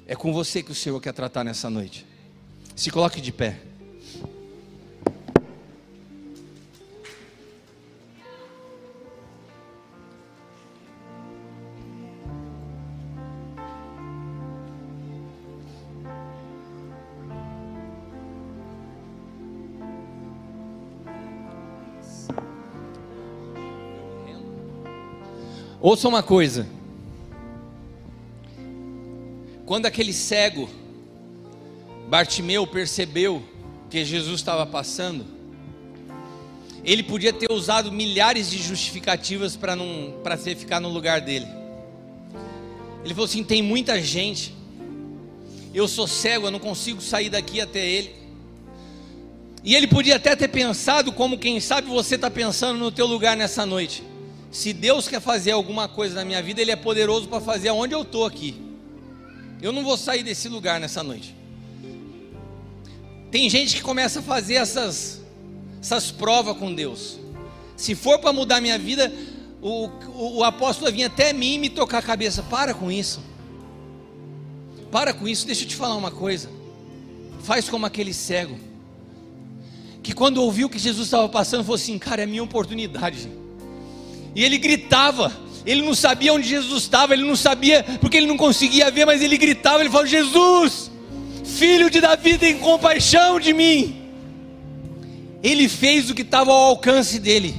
É com você que o Senhor quer tratar nessa noite. Se coloque de pé. Ouça uma coisa. Quando aquele cego, Bartimeu, percebeu que Jesus estava passando, ele podia ter usado milhares de justificativas para não para ficar no lugar dele. Ele falou assim: tem muita gente, eu sou cego, eu não consigo sair daqui até ele. E ele podia até ter pensado como quem sabe você está pensando no teu lugar nessa noite. Se Deus quer fazer alguma coisa na minha vida, Ele é poderoso para fazer aonde eu estou aqui. Eu não vou sair desse lugar nessa noite. Tem gente que começa a fazer essas, essas provas com Deus. Se for para mudar minha vida, o, o, o apóstolo vinha até mim e me tocar a cabeça. Para com isso. Para com isso. Deixa eu te falar uma coisa. Faz como aquele cego. Que quando ouviu que Jesus estava passando, falou assim: Cara, é minha oportunidade e ele gritava. Ele não sabia onde Jesus estava, ele não sabia porque ele não conseguia ver, mas ele gritava, ele falou: Jesus, filho de Davi, tem compaixão de mim. Ele fez o que estava ao alcance dele.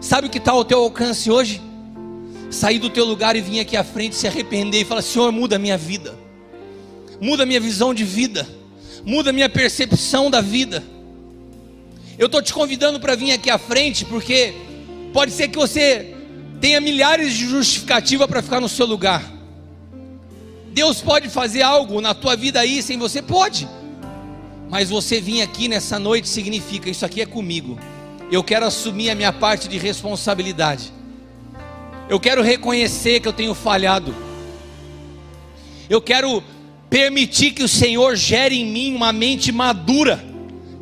Sabe o que está ao teu alcance hoje? Sair do teu lugar e vir aqui à frente, se arrepender e falar: Senhor, muda a minha vida, muda a minha visão de vida, muda a minha percepção da vida. Eu estou te convidando para vir aqui à frente, porque Pode ser que você tenha milhares de justificativa para ficar no seu lugar. Deus pode fazer algo na tua vida aí sem você? Pode. Mas você vir aqui nessa noite significa: isso aqui é comigo. Eu quero assumir a minha parte de responsabilidade. Eu quero reconhecer que eu tenho falhado. Eu quero permitir que o Senhor gere em mim uma mente madura,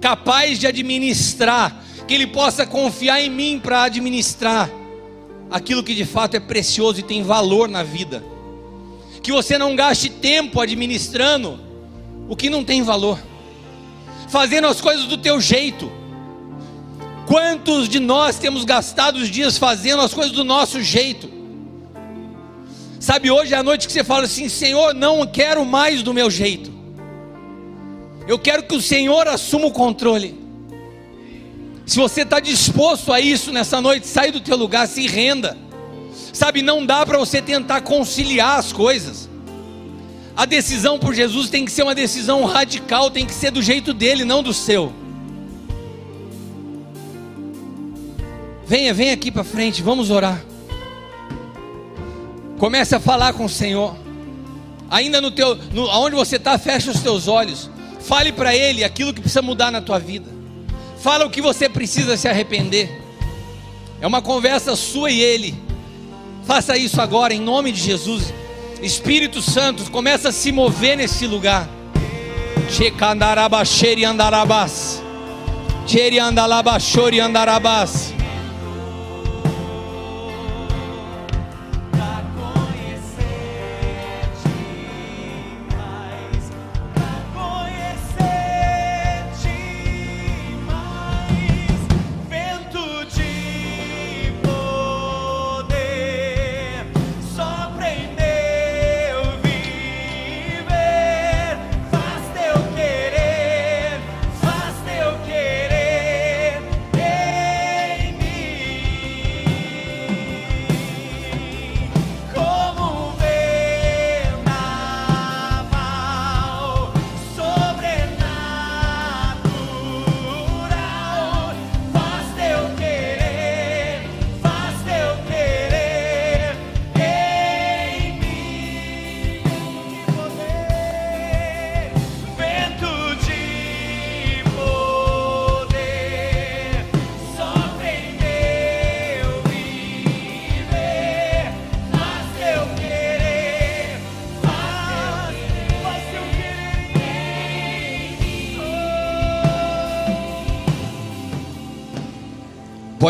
capaz de administrar, que Ele possa confiar em mim para administrar aquilo que de fato é precioso e tem valor na vida. Que você não gaste tempo administrando o que não tem valor, fazendo as coisas do teu jeito. Quantos de nós temos gastado os dias fazendo as coisas do nosso jeito? Sabe, hoje é a noite que você fala assim: Senhor, não quero mais do meu jeito. Eu quero que o Senhor assuma o controle. Se você está disposto a isso nessa noite, sai do teu lugar, se renda. Sabe, não dá para você tentar conciliar as coisas. A decisão por Jesus tem que ser uma decisão radical, tem que ser do jeito dele, não do seu. Venha, venha aqui para frente, vamos orar. Comece a falar com o Senhor. Ainda no teu, no, onde você está, fecha os teus olhos. Fale para Ele aquilo que precisa mudar na tua vida. Fala o que você precisa se arrepender. É uma conversa sua e Ele. Faça isso agora em nome de Jesus. Espírito Santo, começa a se mover nesse lugar. Checandarabacheri andarabás. Cheri andalabachori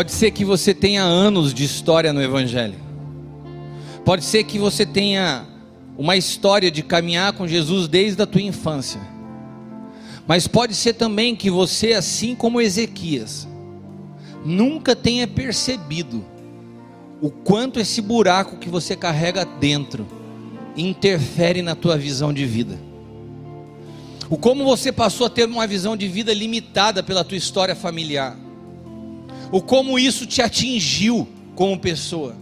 Pode ser que você tenha anos de história no Evangelho. Pode ser que você tenha uma história de caminhar com Jesus desde a tua infância. Mas pode ser também que você, assim como Ezequias, nunca tenha percebido o quanto esse buraco que você carrega dentro interfere na tua visão de vida. O como você passou a ter uma visão de vida limitada pela tua história familiar o como isso te atingiu como pessoa.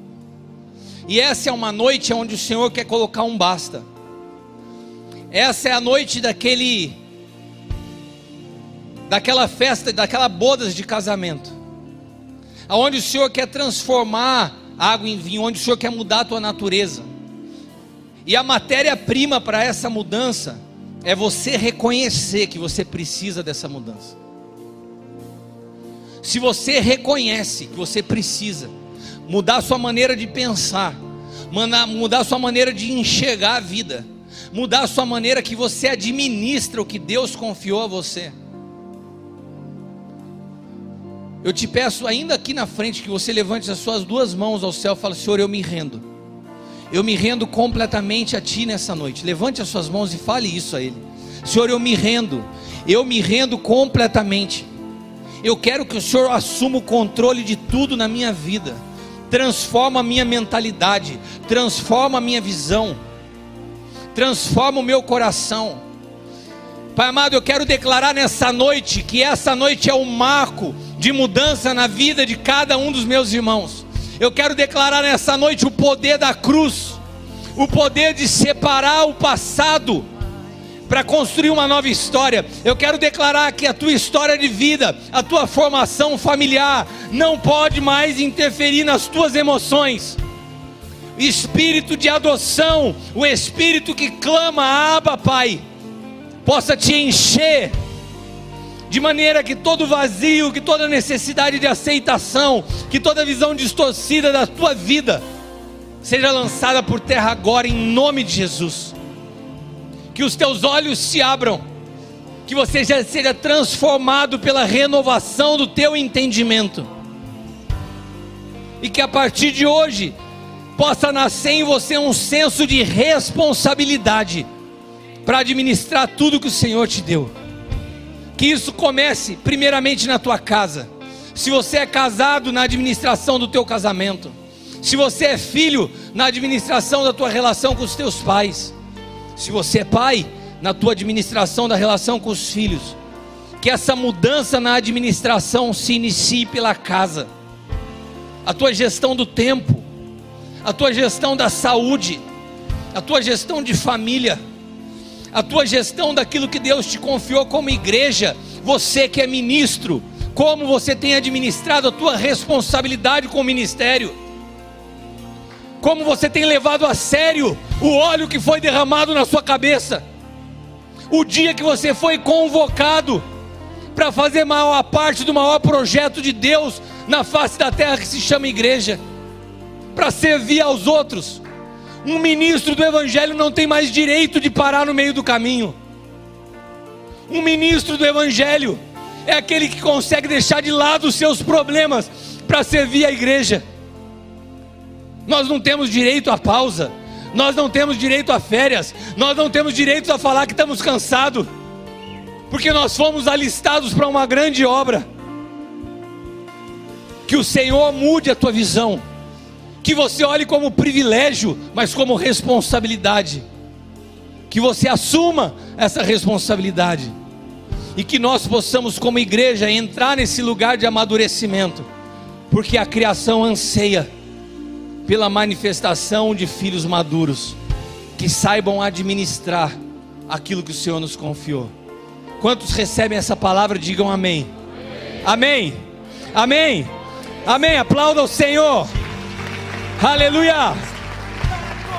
E essa é uma noite onde o Senhor quer colocar um basta. Essa é a noite daquele daquela festa, daquela bodas de casamento. Aonde o Senhor quer transformar água em vinho, onde o Senhor quer mudar a tua natureza. E a matéria-prima para essa mudança é você reconhecer que você precisa dessa mudança. Se você reconhece que você precisa mudar a sua maneira de pensar, mudar a sua maneira de enxergar a vida, mudar a sua maneira que você administra o que Deus confiou a você. Eu te peço ainda aqui na frente que você levante as suas duas mãos ao céu e fale: Senhor, eu me rendo. Eu me rendo completamente a Ti nessa noite. Levante as suas mãos e fale isso a Ele. Senhor, eu me rendo. Eu me rendo completamente. Eu quero que o Senhor assuma o controle de tudo na minha vida. Transforma a minha mentalidade, transforma a minha visão, transforma o meu coração. Pai amado, eu quero declarar nessa noite que essa noite é um marco de mudança na vida de cada um dos meus irmãos. Eu quero declarar nessa noite o poder da cruz, o poder de separar o passado para construir uma nova história. Eu quero declarar que a tua história de vida, a tua formação familiar, não pode mais interferir nas tuas emoções. Espírito de adoção, o espírito que clama, Abba, Pai, possa te encher de maneira que todo vazio, que toda necessidade de aceitação, que toda visão distorcida da tua vida seja lançada por terra agora em nome de Jesus. Que os teus olhos se abram, que você já seja transformado pela renovação do teu entendimento. E que a partir de hoje possa nascer em você um senso de responsabilidade para administrar tudo que o Senhor te deu. Que isso comece primeiramente na tua casa. Se você é casado, na administração do teu casamento. Se você é filho, na administração da tua relação com os teus pais. Se você é pai, na tua administração da relação com os filhos. Que essa mudança na administração se inicie pela casa. A tua gestão do tempo, a tua gestão da saúde, a tua gestão de família a tua gestão daquilo que Deus te confiou como igreja, você que é ministro, como você tem administrado a tua responsabilidade com o ministério, como você tem levado a sério o óleo que foi derramado na sua cabeça, o dia que você foi convocado para fazer maior parte do maior projeto de Deus na face da terra que se chama igreja, para servir aos outros um ministro do Evangelho não tem mais direito de parar no meio do caminho. Um ministro do Evangelho é aquele que consegue deixar de lado os seus problemas para servir a igreja. Nós não temos direito à pausa, nós não temos direito a férias, nós não temos direito a falar que estamos cansados, porque nós fomos alistados para uma grande obra. Que o Senhor mude a tua visão que você olhe como privilégio, mas como responsabilidade. Que você assuma essa responsabilidade. E que nós possamos, como igreja, entrar nesse lugar de amadurecimento, porque a criação anseia pela manifestação de filhos maduros, que saibam administrar aquilo que o Senhor nos confiou. Quantos recebem essa palavra, digam amém. Amém. Amém. Amém. Aplauda o Senhor. Aleluia!